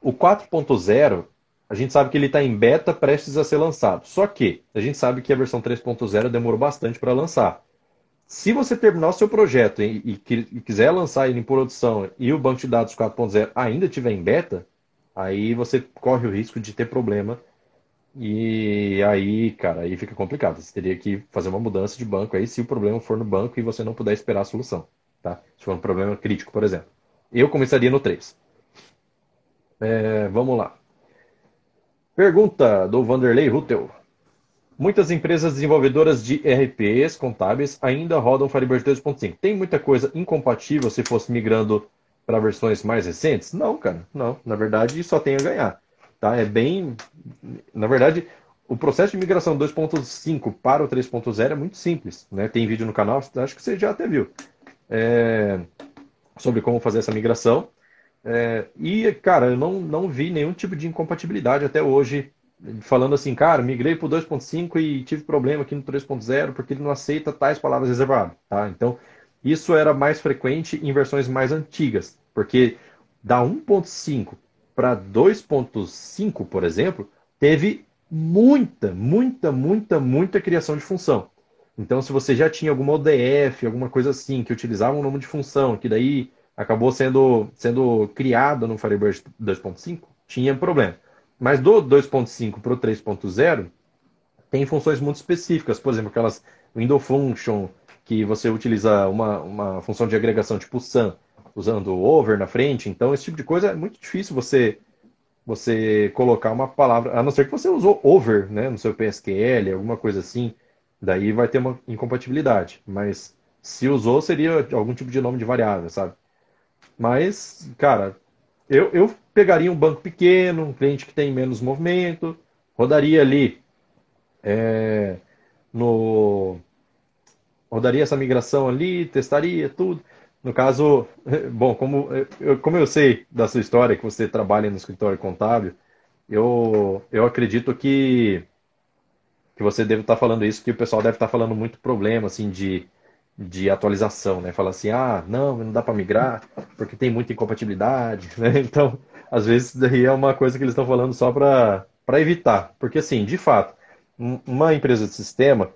o 4.0, a gente sabe que ele está em beta prestes a ser lançado. Só que a gente sabe que a versão 3.0 demorou bastante para lançar. Se você terminar o seu projeto e, e, quiser lançar ele em produção e o banco de dados 4.0 ainda estiver em beta, aí você corre o risco de ter problema. E aí, cara, aí fica complicado. Você teria que fazer uma mudança de banco aí se o problema for no banco e você não puder esperar a solução. Tá? Se for um problema crítico, por exemplo. Eu começaria no 3. É, vamos lá. Pergunta do Vanderlei Rutel. Muitas empresas desenvolvedoras de RPs contábeis ainda rodam Firebird 2.5. Tem muita coisa incompatível se fosse migrando para versões mais recentes? Não, cara, não. Na verdade, só tem a ganhar. Tá? É bem. Na verdade, o processo de migração 2.5 para o 3.0 é muito simples. Né? Tem vídeo no canal, acho que você já até viu. É... Sobre como fazer essa migração. É... E, cara, eu não, não vi nenhum tipo de incompatibilidade até hoje falando assim, cara, migrei para o 2.5 e tive problema aqui no 3.0 porque ele não aceita tais palavras reservadas, tá? Então, isso era mais frequente em versões mais antigas, porque da 1.5 para 2.5, por exemplo, teve muita, muita, muita, muita criação de função. Então, se você já tinha alguma ODF, alguma coisa assim, que utilizava um nome de função, que daí acabou sendo, sendo criado no Firebird 2.5, tinha problema. Mas do 2.5 para o 3.0, tem funções muito específicas, por exemplo, aquelas window function, que você utiliza uma, uma função de agregação tipo SUM, usando over na frente. Então, esse tipo de coisa é muito difícil você você colocar uma palavra, a não ser que você usou over né, no seu PSQL, alguma coisa assim, daí vai ter uma incompatibilidade. Mas se usou, seria algum tipo de nome de variável, sabe? Mas, cara, eu, eu pegaria um banco pequeno, um cliente que tem menos movimento, rodaria ali é, no rodaria essa migração ali, testaria tudo. No caso, bom, como eu, como eu sei da sua história que você trabalha no escritório contábil, eu, eu acredito que que você deve estar falando isso, que o pessoal deve estar falando muito problema assim de de atualização, né? Fala assim, ah, não, não dá para migrar porque tem muita incompatibilidade, né? Então, às vezes daí é uma coisa que eles estão falando só para para evitar, porque assim, de fato, uma empresa de sistema,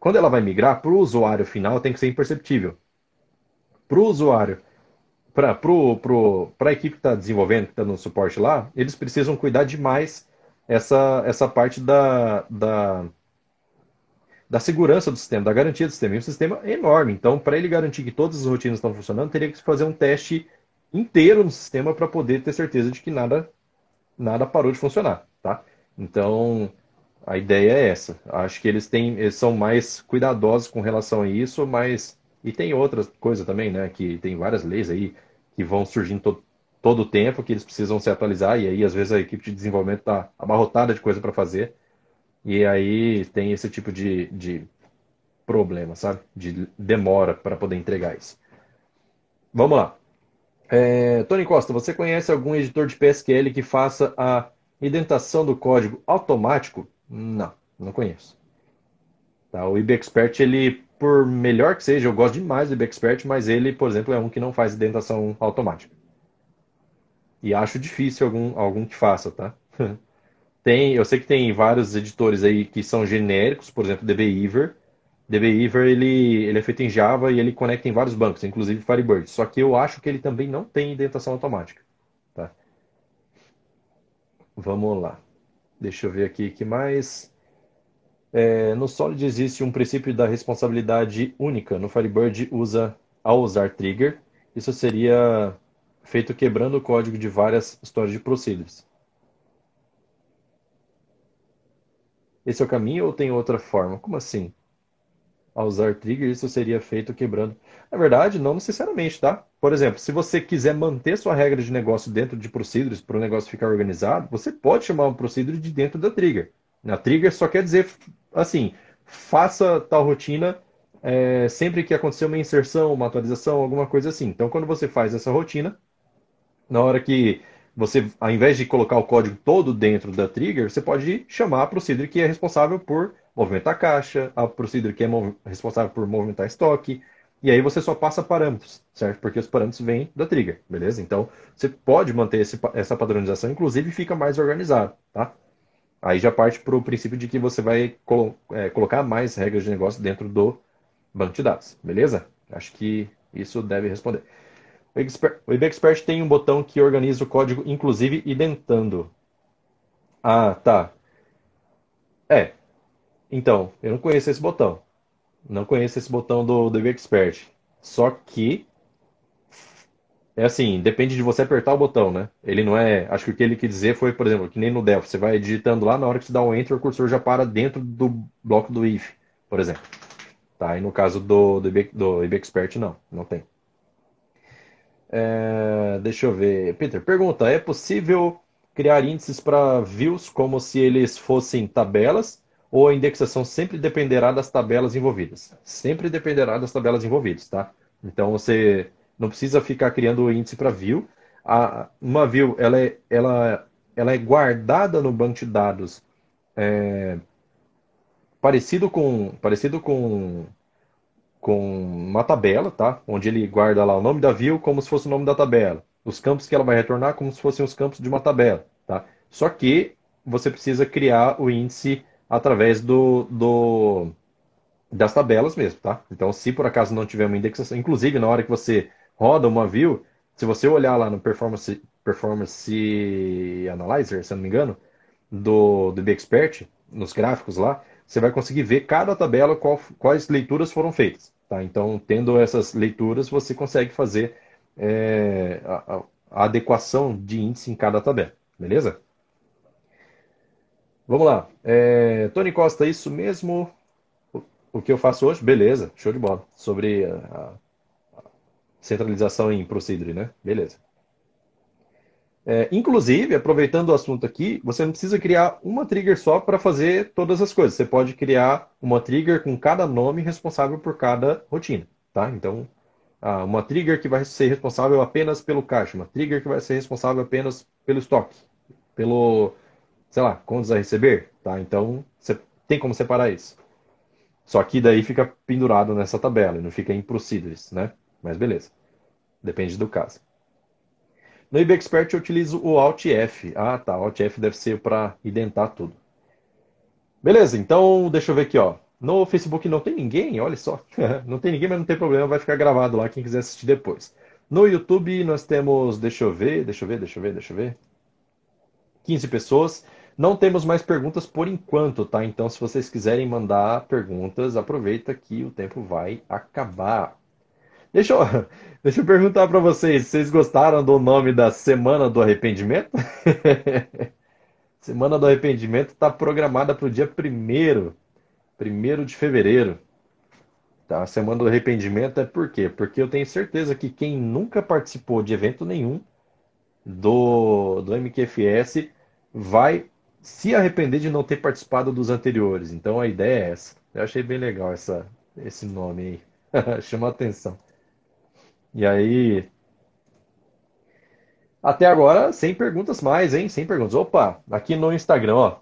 quando ela vai migrar para o usuário final, tem que ser imperceptível. Para o usuário, para pro, pro, a equipe que está desenvolvendo, que está no suporte lá, eles precisam cuidar demais essa, essa parte da, da da segurança do sistema, da garantia do sistema. E o sistema é enorme. Então, para ele garantir que todas as rotinas estão funcionando, teria que fazer um teste inteiro no sistema para poder ter certeza de que nada, nada parou de funcionar. Tá? Então, a ideia é essa. Acho que eles têm, eles são mais cuidadosos com relação a isso, mas e tem outras coisas também, né? Que tem várias leis aí que vão surgindo todo, todo o tempo que eles precisam se atualizar e aí às vezes a equipe de desenvolvimento está abarrotada de coisa para fazer e aí tem esse tipo de, de problema, sabe? De demora para poder entregar isso. Vamos lá. É, Tony Costa, você conhece algum editor de PSQL que faça a indentação do código automático? Não, não conheço. Tá, o IBExpert, ele, por melhor que seja, eu gosto demais do IBExpert, mas ele, por exemplo, é um que não faz indentação automática. E acho difícil algum, algum que faça, tá? Tem, eu sei que tem vários editores aí que são genéricos, por exemplo, DBeaver. DBeaver ele, ele é feito em Java e ele conecta em vários bancos, inclusive Firebird. Só que eu acho que ele também não tem indentação automática. Tá? Vamos lá. Deixa eu ver aqui que mais. É, no Solid existe um princípio da responsabilidade única. No Firebird usa ao usar trigger. Isso seria feito quebrando o código de várias histórias de procedures. Esse é o caminho ou tem outra forma? Como assim? Ao usar trigger, isso seria feito quebrando. Na verdade, não necessariamente, tá? Por exemplo, se você quiser manter sua regra de negócio dentro de procedures para o negócio ficar organizado, você pode chamar um procedure de dentro da trigger. A trigger só quer dizer assim, faça tal rotina é, sempre que acontecer uma inserção, uma atualização, alguma coisa assim. Então, quando você faz essa rotina, na hora que você, ao invés de colocar o código todo dentro da trigger, você pode chamar a procedure que é responsável por movimentar a caixa, a procedure que é responsável por movimentar estoque, e aí você só passa parâmetros, certo? Porque os parâmetros vêm da trigger, beleza? Então, você pode manter esse, essa padronização, inclusive fica mais organizado, tá? Aí já parte para o princípio de que você vai colo é, colocar mais regras de negócio dentro do banco de dados, beleza? Acho que isso deve responder. O IB Expert tem um botão que organiza o código, inclusive identando. Ah, tá. É. Então, eu não conheço esse botão. Não conheço esse botão do, do IB Expert. Só que é assim, depende de você apertar o botão, né? Ele não é. Acho que o que ele quis dizer foi, por exemplo, que nem no Delphi, você vai digitando lá, na hora que você dá um Enter, o cursor já para dentro do bloco do if, por exemplo. Tá? E no caso do, do, do IB Expert, não, não tem. É, deixa eu ver. Peter, pergunta: é possível criar índices para views como se eles fossem tabelas? Ou a indexação sempre dependerá das tabelas envolvidas? Sempre dependerá das tabelas envolvidas, tá? Então você não precisa ficar criando o índice para view. A, uma view ela é, ela, ela é guardada no banco de dados é, parecido com parecido com com uma tabela, tá? Onde ele guarda lá o nome da view como se fosse o nome da tabela. Os campos que ela vai retornar como se fossem os campos de uma tabela, tá? Só que você precisa criar o índice através do, do das tabelas mesmo, tá? Então, se por acaso não tiver uma indexação, inclusive na hora que você roda uma view, se você olhar lá no Performance, performance Analyzer, se eu não me engano, do, do BXpert, nos gráficos lá, você vai conseguir ver cada tabela qual, quais leituras foram feitas. Tá? Então, tendo essas leituras, você consegue fazer é, a, a, adequação de índice em cada tabela. Beleza? Vamos lá. É, Tony Costa, isso mesmo? O, que eu faço hoje? Beleza, show de bola. Sobre a, a centralização em Procedure, né? Beleza. É, inclusive, aproveitando o assunto aqui, você não precisa criar uma trigger só para fazer todas as coisas. Você pode criar uma trigger com cada nome responsável por cada rotina, tá? Então, uma trigger que vai ser responsável apenas pelo caixa, uma trigger que vai ser responsável apenas pelo estoque, pelo, sei lá, contas a receber, tá? Então, você tem como separar isso. Só que daí fica pendurado nessa tabela, e não fica em procedures, né? Mas beleza. Depende do caso. No IB Expert eu utilizo o Alt F. Ah, tá. Alt F deve ser para identar tudo. Beleza, então deixa eu ver aqui, ó. No Facebook não tem ninguém, olha só. não tem ninguém, mas não tem problema, vai ficar gravado lá quem quiser assistir depois. No YouTube nós temos, deixa eu ver, deixa eu ver, deixa eu ver, deixa eu ver. 15 pessoas. Não temos mais perguntas por enquanto, tá? Então, se vocês quiserem mandar perguntas, aproveita que o tempo vai acabar. Deixa eu, deixa eu perguntar para vocês, vocês gostaram do nome da Semana do Arrependimento? Semana do Arrependimento está programada para o dia 1 1 de fevereiro. Tá? A Semana do Arrependimento é por quê? Porque eu tenho certeza que quem nunca participou de evento nenhum do, do MQFS vai se arrepender de não ter participado dos anteriores. Então a ideia é essa. Eu achei bem legal essa, esse nome aí. Chama atenção. E aí. Até agora, sem perguntas mais, hein? Sem perguntas. Opa, aqui no Instagram, ó.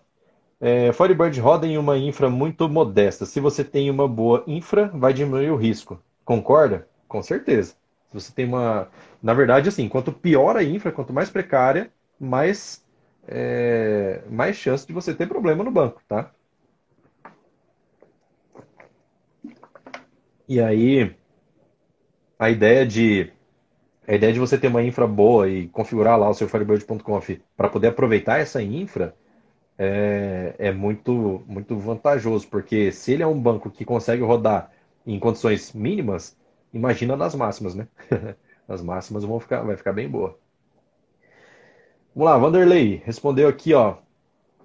É, Firebird roda em uma infra muito modesta. Se você tem uma boa infra, vai diminuir o risco. Concorda? Com certeza. Se você tem uma. Na verdade, assim, quanto pior a infra, quanto mais precária, mais, é... mais chance de você ter problema no banco, tá? E aí, a ideia de a ideia de você ter uma infra boa e configurar lá o seu Firebird.conf para poder aproveitar essa infra é, é, muito, muito vantajoso, porque se ele é um banco que consegue rodar em condições mínimas, imagina nas máximas, né? As máximas vão ficar, vai ficar bem boa. Vamos lá, Vanderlei respondeu aqui, ó.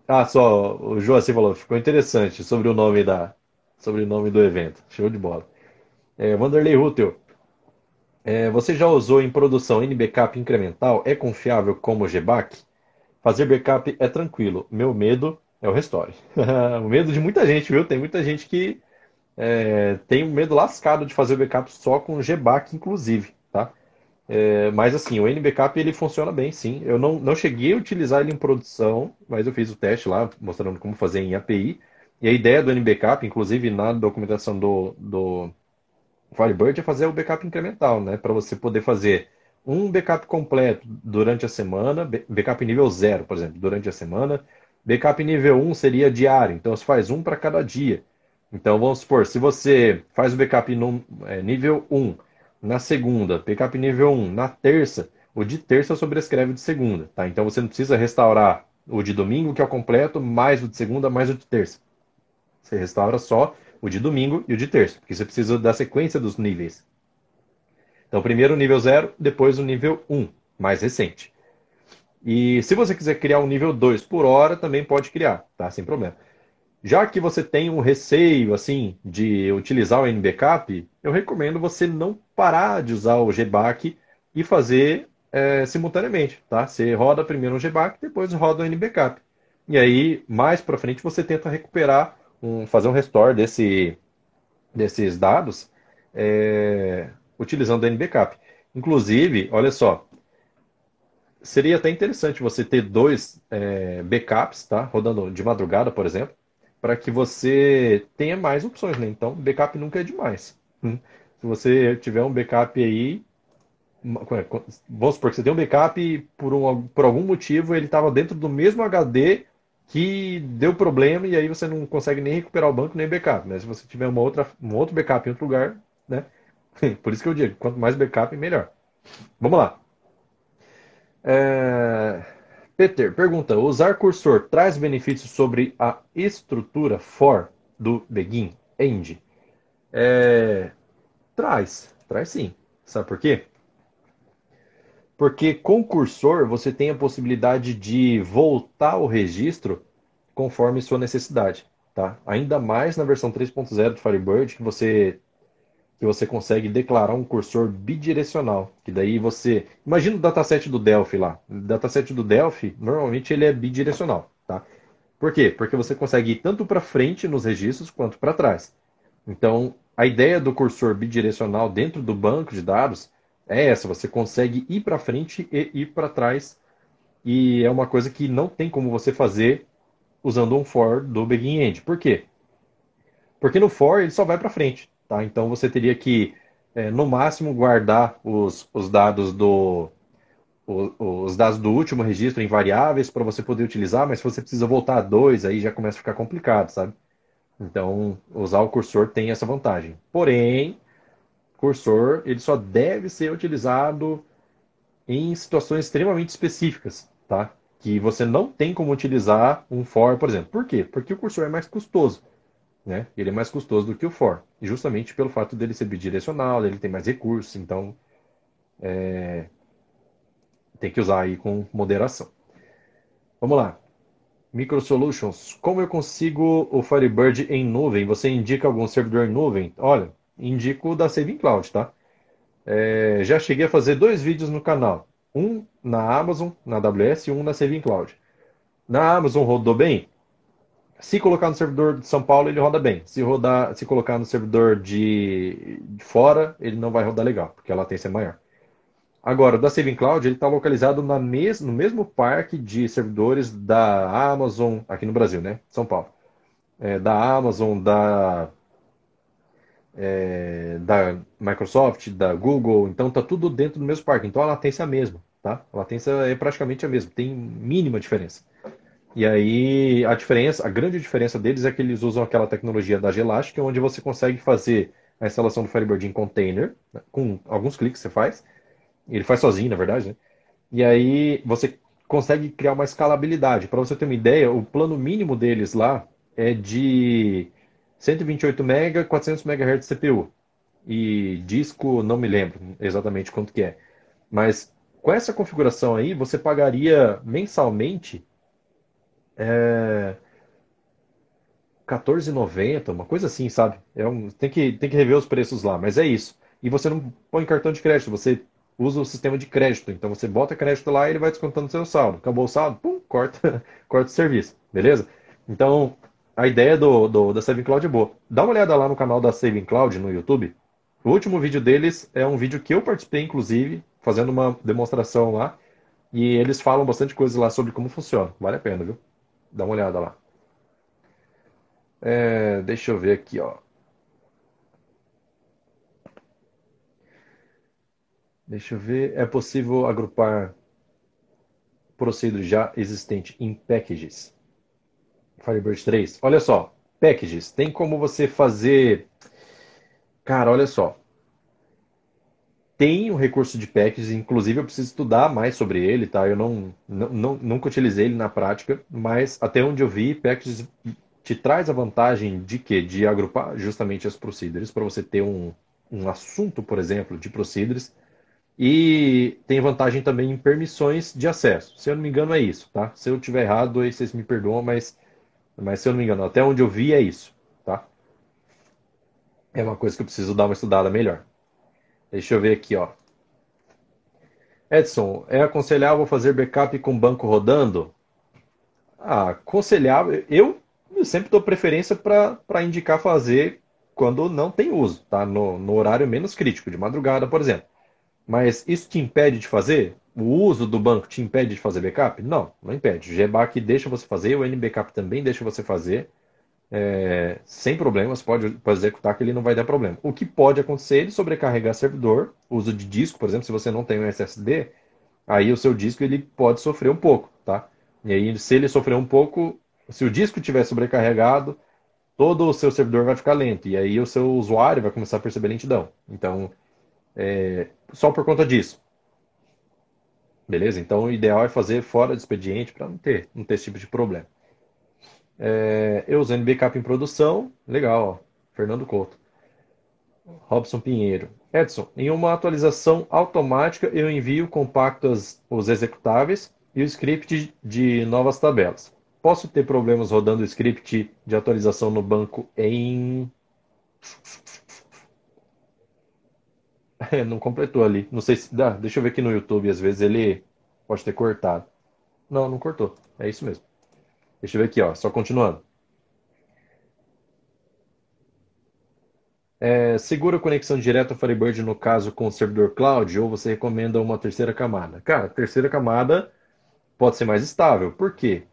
Ah, só o Joacir falou, ficou interessante sobre o nome da, sobre o nome do evento. Show de bola. É, Vanderlei Rutel. É, você já usou em produção NBackup incremental? É confiável como GBAC? Fazer backup é tranquilo. Meu medo é o restore. o medo de muita gente, viu? Tem muita gente que é, tenho medo lascado de fazer backup só com GBAC, inclusive, tá? É, mas assim, o NBackup ele funciona bem, sim. Eu não, não cheguei a utilizar ele em produção, mas eu fiz o teste lá, mostrando como fazer em API. E a ideia do NBackup, inclusive na documentação do, do Firebird, é fazer o backup incremental, né? Para você poder fazer um backup completo durante a semana, backup nível 0, por exemplo, durante a semana. Backup nível 1 seria diário, então você faz um para cada dia. Então vamos supor, se você faz o backup no, é, nível 1 na segunda, backup nível 1 na terça, o de terça sobrescreve o de segunda, tá? Então você não precisa restaurar o de domingo, que é o completo, mais o de segunda, mais o de terça. Você restaura só o de domingo e o de terça, porque você precisa da sequência dos níveis. Então, primeiro o nível 0, depois o nível 1, mais recente. E se você quiser criar um nível 2 por hora, também pode criar, tá? Sem problema. Já que você tem um receio, assim, de utilizar o NBackup, eu recomendo você não parar de usar o GBAC e fazer é, simultaneamente, tá? Você roda primeiro o GBAC, depois roda o NBackup. E aí, mais para frente, você tenta recuperar, um, fazer um restore desse, desses dados é, utilizando o NBackup. Inclusive, olha só, seria até interessante você ter dois é, backups, tá? Rodando de madrugada, por exemplo, para que você tenha mais opções, né? Então, backup nunca é demais. Hum. Se você tiver um backup aí, vamos supor que você tem um backup e por, um, por algum motivo ele estava dentro do mesmo HD que deu problema e aí você não consegue nem recuperar o banco nem backup, né? Se você tiver uma outra, um outro backup em outro lugar, né? Por isso que eu digo, quanto mais backup, melhor. Vamos lá. É... Peter pergunta: usar cursor traz benefícios sobre a estrutura for do Begin End? É... Traz, traz sim. Sabe por quê? Porque com cursor você tem a possibilidade de voltar o registro conforme sua necessidade, tá? Ainda mais na versão 3.0 do Firebird, que você que você consegue declarar um cursor bidirecional, que daí você... Imagina o dataset do Delphi lá. O dataset do Delphi, normalmente ele é bidirecional, tá? Por quê? Porque você consegue ir tanto para frente nos registros quanto para trás. Então, a ideia do cursor bidirecional dentro do banco de dados é essa, você consegue ir para frente e ir para trás, e é uma coisa que não tem como você fazer usando um for do Begin End. Por quê? Porque no for ele só vai para frente. Tá? Então você teria que, é, no máximo, guardar os, os dados do o, os dados do último registro em variáveis para você poder utilizar, mas se você precisa voltar a dois, aí já começa a ficar complicado, sabe? Então, usar o cursor tem essa vantagem. Porém, cursor ele só deve ser utilizado em situações extremamente específicas, tá? Que você não tem como utilizar um for, por exemplo. Por quê? Porque o cursor é mais custoso né? Ele é mais custoso do que o for, justamente pelo fato dele ser bidirecional, ele tem mais recursos, então é... tem que usar aí com moderação. Vamos lá. Microsolutions. Como eu consigo o Firebird em nuvem? Você indica algum servidor em nuvem? Olha, indico o da Saving Cloud, tá? É... já cheguei a fazer dois vídeos no canal. Um na Amazon, na AWS, e um na Saving Cloud. Na Amazon rodou bem? Se colocar no servidor de São Paulo, ele roda bem. Se rodar, se colocar no servidor de, de fora, ele não vai rodar legal, porque a latência é maior. Agora, o da Saving Cloud, ele está localizado na mes no mesmo parque de servidores da Amazon, aqui no Brasil, né? São Paulo. É, da Amazon, da, é, da Microsoft, da Google. Então, está tudo dentro do mesmo parque. Então, a latência é a mesma, tá? A latência é praticamente a mesma. Tem mínima diferença. E aí a diferença, a grande diferença deles é que eles usam aquela tecnologia da Gelastic, onde você consegue fazer a instalação do Firebird em container, né, com alguns cliques você faz. Ele faz sozinho, na verdade, né? E aí você consegue criar uma escalabilidade. Para você ter uma ideia, o plano mínimo deles lá é de 128 MB, 400 MHz CPU. E disco, não me lembro exatamente quanto que é. Mas com essa configuração aí, você pagaria mensalmente é... 14,90, uma coisa assim, sabe? É um... tem, que, tem que rever os preços lá, mas é isso. E você não põe cartão de crédito, você usa o sistema de crédito. Então você bota crédito lá e ele vai descontando seu saldo. Acabou o saldo, pum, corta, corta o serviço, beleza? Então, a ideia do, do, da Saving Cloud é boa. Dá uma olhada lá no canal da Saving Cloud no YouTube. O último vídeo deles é um vídeo que eu participei, inclusive, fazendo uma demonstração lá. E eles falam bastante coisa lá sobre como funciona. Vale a pena, viu? Dá uma olhada lá. É, deixa eu ver aqui, ó. Deixa eu ver. É possível agrupar procedure já existente em packages. Firebird 3. Olha só, packages. Tem como você fazer. Cara, olha só. Tem um recurso de packages, inclusive eu preciso estudar mais sobre ele, tá? Eu não, não, nunca utilizei ele na prática, mas até onde eu vi, packages te traz a vantagem de quê? De agrupar justamente as procedures para você ter um, um assunto, por exemplo, de procedures e tem vantagem também em permissões de acesso. Se eu não me engano, é isso, tá? Se eu tiver errado, aí vocês me perdoam, mas, mas se eu não me engano, até onde eu vi é isso, tá? É uma coisa que eu preciso dar uma estudada melhor. Deixa eu ver aqui, ó. Edson, é aconselhável fazer backup com banco rodando? Ah, aconselhável. Eu sempre dou preferência para indicar fazer quando não tem uso, tá? No, no horário menos crítico, de madrugada, por exemplo. Mas isso te impede de fazer? O uso do banco te impede de fazer backup? Não, não impede. O GBAC deixa você fazer, o NBackup também deixa você fazer, é, sem problemas, pode, pode executar que ele não vai dar problema. O que pode acontecer é ele sobrecarregar servidor, uso de disco, por exemplo, se você não tem um SSD, aí o seu disco ele pode sofrer um pouco, tá? E aí, se ele sofrer um pouco, se o disco estiver sobrecarregado, todo o seu servidor vai ficar lento, e aí o seu usuário vai começar a perceber lentidão. Então, é, só por conta disso. Beleza? Então o ideal é fazer fora do expediente para não ter, não ter esse tipo de problema. É, eu usando backup em produção, legal, ó. Fernando Couto. Robson Pinheiro. Edson, em uma atualização automática eu envio compactas os executáveis e o script de novas tabelas. Posso ter problemas rodando o script de atualização no banco em É, não completou ali. Não sei se dá. Deixa eu ver aqui no YouTube. Às vezes ele pode ter cortado. Não, não cortou. É isso mesmo. Deixa eu ver aqui, ó. Só continuando. É, segura conexão direta Firebird no caso com o servidor cloud ou você recomenda uma terceira camada? Cara, a terceira camada pode ser mais estável. Por quê?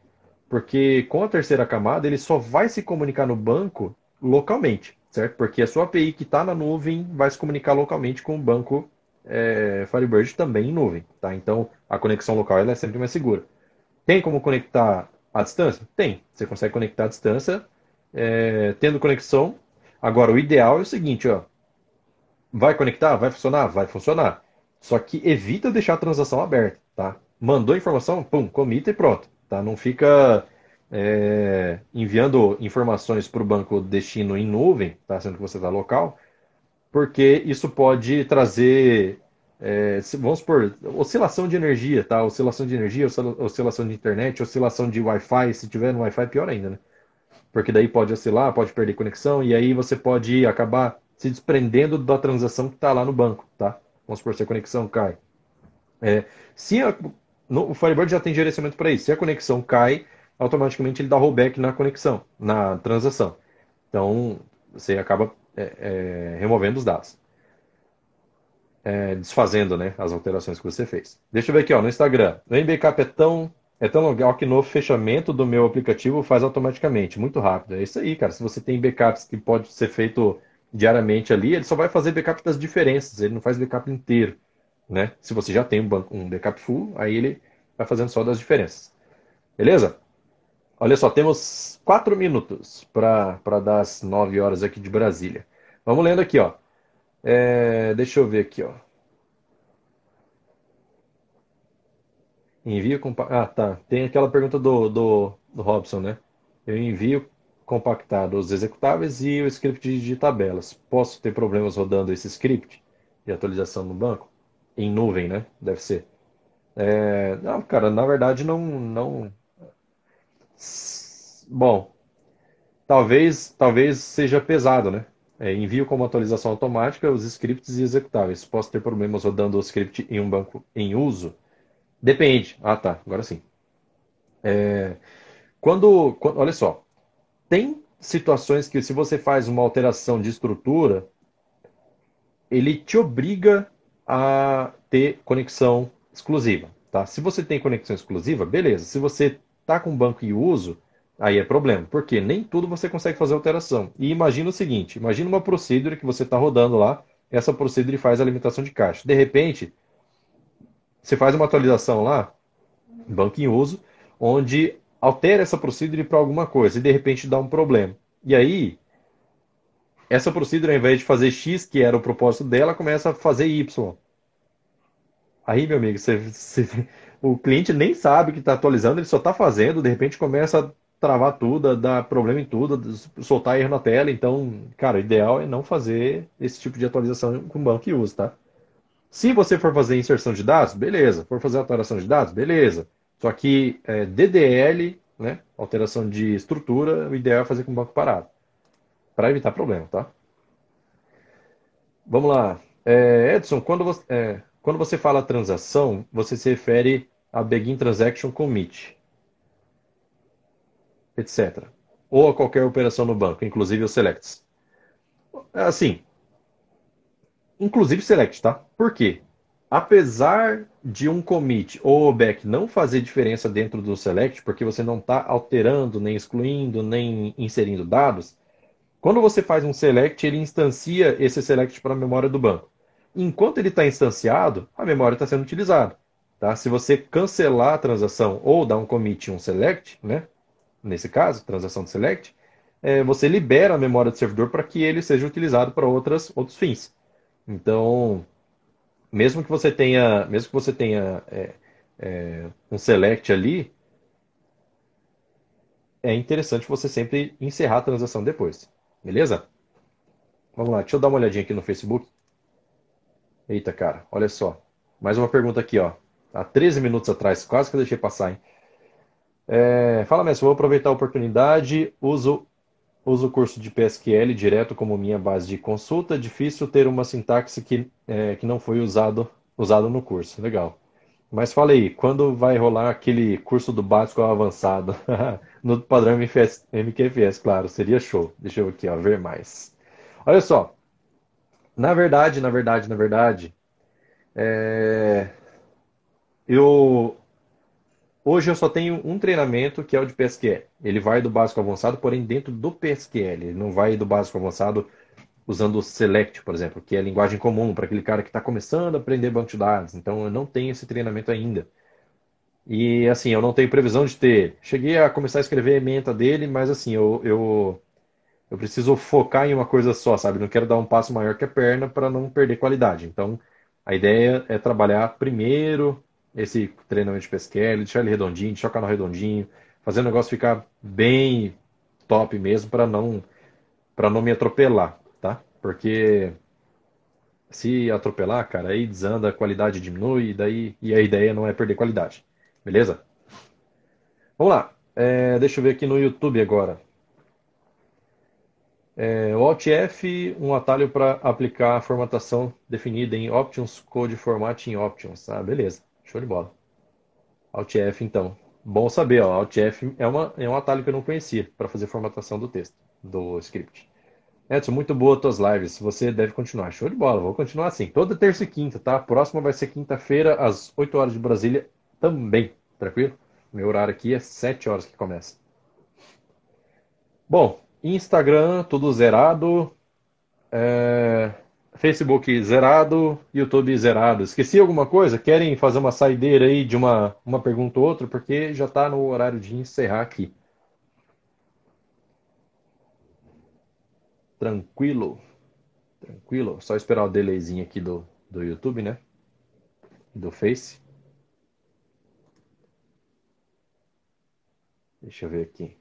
Porque com a terceira camada ele só vai se comunicar no banco localmente certo? Porque a sua API que está na nuvem vai se comunicar localmente com o banco é, Firebird também em nuvem, tá? Então a conexão local ela é sempre mais segura. Tem como conectar à distância? Tem. Você consegue conectar à distância é, tendo conexão. Agora o ideal é o seguinte, ó. Vai conectar? Vai funcionar? Vai funcionar. Só que evita deixar a transação aberta, tá? Mandou informação, pum, comita e pronto, tá? Não fica é, enviando informações para o banco destino em nuvem, tá? sendo que você está local, porque isso pode trazer, é, vamos supor, oscilação de energia, tá? Oscilação de energia, oscilação de internet, oscilação de Wi-Fi, se tiver no Wi-Fi, pior ainda, né? Porque daí pode oscilar, pode perder conexão, e aí você pode acabar se desprendendo da transação que está lá no banco, tá? Vamos supor, se a conexão cai. É, se a, no, o Firebird já tem gerenciamento para isso. Se a conexão cai, automaticamente ele dá rollback na conexão, na transação. Então, você acaba é, é, removendo os dados. É, desfazendo né, as alterações que você fez. Deixa eu ver aqui ó, no Instagram. O MBackup é tão, é tão legal que no fechamento do meu aplicativo faz automaticamente, muito rápido. É isso aí, cara. Se você tem backups que pode ser feito diariamente ali, ele só vai fazer backup das diferenças, ele não faz backup inteiro. Né? Se você já tem um, um backup full, aí ele vai fazendo só das diferenças. Beleza? Olha só, temos quatro minutos para dar as nove horas aqui de Brasília. Vamos lendo aqui, ó. É, deixa eu ver aqui, ó. Envio Ah, tá. Tem aquela pergunta do, do, do Robson, né? Eu envio compactado os executáveis e o script de tabelas. Posso ter problemas rodando esse script de atualização no banco? Em nuvem, né? Deve ser. É... Não, cara, na verdade não, não, Bom, talvez, talvez seja pesado, né? É, envio como atualização automática os scripts e executáveis. Posso ter problemas rodando o script em um banco em uso? Depende. Ah, tá. Agora sim. É, quando, quando, olha só. tem situações que se você faz uma alteração de estrutura, ele te obriga a ter conexão exclusiva, tá? Se você tem conexão exclusiva, beleza. Se você tá com banco em uso, aí é problema, porque nem tudo você consegue fazer alteração. E imagina o seguinte, imagina uma procedure que você está rodando lá, essa procedure faz a alimentação de caixa. De repente, você faz uma atualização lá, banco em uso, onde altera essa procedure para alguma coisa e de repente dá um problema. E aí, essa procedure, ao invés de fazer X, que era o propósito dela, começa a fazer Y. Aí, meu amigo, você, você, o cliente nem sabe que está atualizando, ele só está fazendo, de repente começa a travar tudo, a dar problema em tudo, soltar erro na tela. Então, cara, o ideal é não fazer esse tipo de atualização com banco que usa, tá? Se você for fazer inserção de dados, beleza. For fazer alteração de dados, beleza. Só que é, DDL, né, alteração de estrutura, o ideal é fazer com banco parado para evitar problema, tá? Vamos lá. É, Edson, quando você, é, quando você fala transação, você se refere a Begin Transaction Commit, etc. Ou a qualquer operação no banco, inclusive os Selects. Assim, inclusive Select, tá? Por quê? Apesar de um commit ou back não fazer diferença dentro do select, porque você não está alterando, nem excluindo, nem inserindo dados, quando você faz um select, ele instancia esse select para a memória do banco. Enquanto ele está instanciado, a memória está sendo utilizada. Tá? Se você cancelar a transação ou dar um commit um select, né? nesse caso, transação de select, é, você libera a memória do servidor para que ele seja utilizado para outras, outros fins. Então, mesmo que você tenha, mesmo que você tenha é, é, um select ali, é interessante você sempre encerrar a transação depois. Beleza? Vamos lá, deixa eu dar uma olhadinha aqui no Facebook. Eita, cara, olha só. Mais uma pergunta aqui, ó. Há 13 minutos atrás, quase que eu deixei passar, hein? É, fala, mestre, vou aproveitar a oportunidade. Uso, uso o curso de PSQL direto como minha base de consulta. Difícil ter uma sintaxe que, é, que não foi usado, usado no curso. Legal. Mas fala aí, quando vai rolar aquele curso do básico ao avançado? no padrão MFS, MQFS, claro, seria show. Deixa eu aqui, ó, ver mais. Olha só, na verdade, na verdade, na verdade, é... eu hoje eu só tenho um treinamento que é o de PSQL. Ele vai do básico avançado, porém dentro do PSQL. Ele não vai do básico avançado usando o Select, por exemplo, que é linguagem comum para aquele cara que está começando a aprender banco de dados. Então, eu não tenho esse treinamento ainda. E, assim, eu não tenho previsão de ter. Cheguei a começar a escrever a ementa dele, mas, assim, eu, eu, eu preciso focar em uma coisa só, sabe? Não quero dar um passo maior que a perna para não perder qualidade. Então, a ideia é trabalhar primeiro esse treinamento de PSQL, deixar ele redondinho, deixar o canal redondinho, fazer o negócio ficar bem top mesmo para não para não me atropelar tá? Porque se atropelar, cara, aí desanda, a qualidade diminui, e daí e a ideia não é perder qualidade. Beleza? Vamos lá. É, deixa eu ver aqui no YouTube agora. É, o Alt F, um atalho para aplicar a formatação definida em Options Code Format em Options. Ah, beleza. Show de bola. Alt F, então. Bom saber, ó. Alt F é, uma, é um atalho que eu não conhecia para fazer formatação do texto, do script. Edson, muito boa tuas lives. Você deve continuar. Show de bola. Vou continuar assim. Toda terça e quinta, tá? Próxima vai ser quinta-feira, às 8 horas de Brasília também. Tranquilo? Meu horário aqui é 7 horas que começa. Bom, Instagram, tudo zerado. É... Facebook zerado. YouTube zerado. Esqueci alguma coisa? Querem fazer uma saideira aí de uma, uma pergunta ou outra? Porque já está no horário de encerrar aqui. Tranquilo. Tranquilo. Só esperar o delayzinho aqui do, do YouTube, né? Do Face. Deixa eu ver aqui.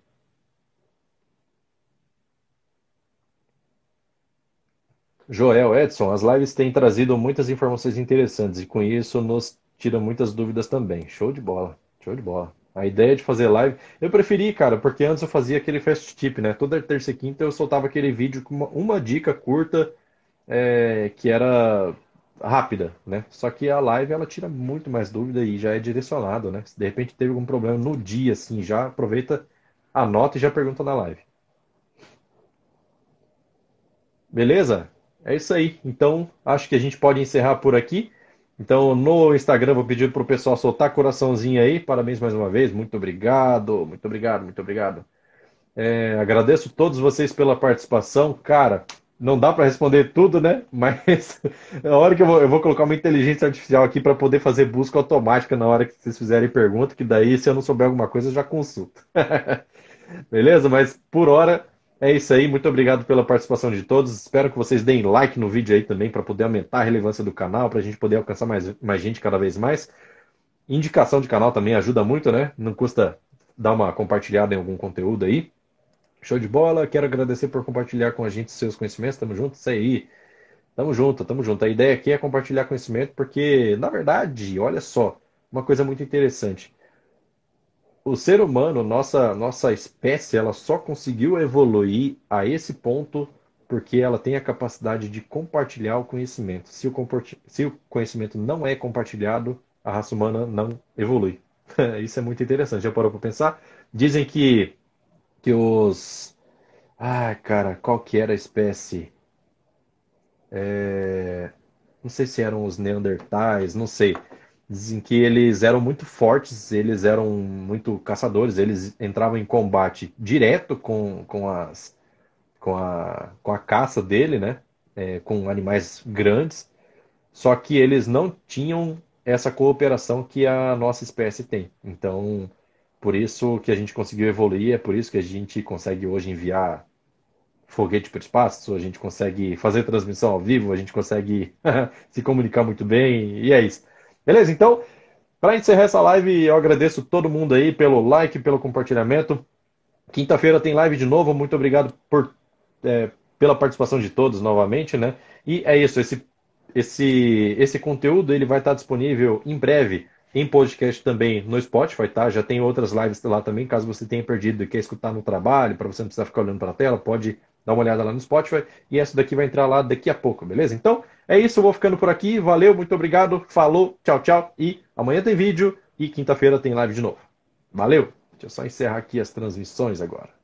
Joel Edson, as lives têm trazido muitas informações interessantes e com isso nos tira muitas dúvidas também. Show de bola, show de bola. A ideia de fazer live, eu preferi, cara, porque antes eu fazia aquele fast tip, né? Toda terça e quinta eu soltava aquele vídeo com uma, uma dica curta é, que era rápida, né? Só que a live ela tira muito mais dúvida e já é direcionado, né? Se de repente teve algum problema no dia, assim, já aproveita, anota e já pergunta na live. Beleza? É isso aí. Então, acho que a gente pode encerrar por aqui. Então, no Instagram, vou pedir para o pessoal soltar coraçãozinho aí. Parabéns mais uma vez. Muito obrigado, muito obrigado, muito obrigado. É, agradeço todos vocês pela participação. Cara, não dá para responder tudo, né? Mas na hora que eu vou, eu vou colocar uma inteligência artificial aqui para poder fazer busca automática na hora que vocês fizerem pergunta, que daí, se eu não souber alguma coisa, eu já consulto. Beleza? Mas por hora é isso aí. Muito obrigado pela participação de todos. Espero que vocês deem like no vídeo aí também para poder aumentar a relevância do canal, para a gente poder alcançar mais, mais gente cada vez mais. Indicação de canal também ajuda muito, né? Não custa dar uma compartilhada em algum conteúdo aí. Show de bola. Quero agradecer por compartilhar com a gente seus conhecimentos. Tamo junto. Isso aí. Tamo junto, tamo junto. A ideia aqui é compartilhar conhecimento, porque, na verdade, olha só, uma coisa muito interessante o ser humano, nossa, nossa espécie, ela só conseguiu evoluir a esse ponto porque ela tem a capacidade de compartilhar o conhecimento. Se o, se o conhecimento não é compartilhado, a raça humana não evolui. Isso é muito interessante. Já parou para pensar? Dizem que, que os. Ah, cara, qual que era a espécie? É... Não sei se eram os Neandertais, não sei. Dizem que eles eram muito fortes, eles eram muito caçadores, eles entravam em combate direto com, com, as, com, a, com a caça dele, né? É, com animais grandes, só que eles não tinham essa cooperação que a nossa espécie tem. Então, por isso que a gente conseguiu evoluir, é por isso que a gente consegue hoje enviar foguete para o espaço, a gente consegue fazer transmissão ao vivo, a gente consegue se comunicar muito bem, e é isso. Beleza? Então, para encerrar essa live, eu agradeço todo mundo aí pelo like, pelo compartilhamento. Quinta-feira tem live de novo. Muito obrigado por, é, pela participação de todos novamente, né? E é isso. Esse, esse, esse conteúdo ele vai estar disponível em breve em podcast também no Spotify, tá? Já tem outras lives lá também, caso você tenha perdido e quer escutar no trabalho, para você não precisar ficar olhando para a tela, pode dar uma olhada lá no Spotify e essa daqui vai entrar lá daqui a pouco, beleza? Então, é isso, eu vou ficando por aqui. Valeu, muito obrigado. Falou, tchau, tchau. E amanhã tem vídeo e quinta-feira tem live de novo. Valeu. Deixa eu só encerrar aqui as transmissões agora.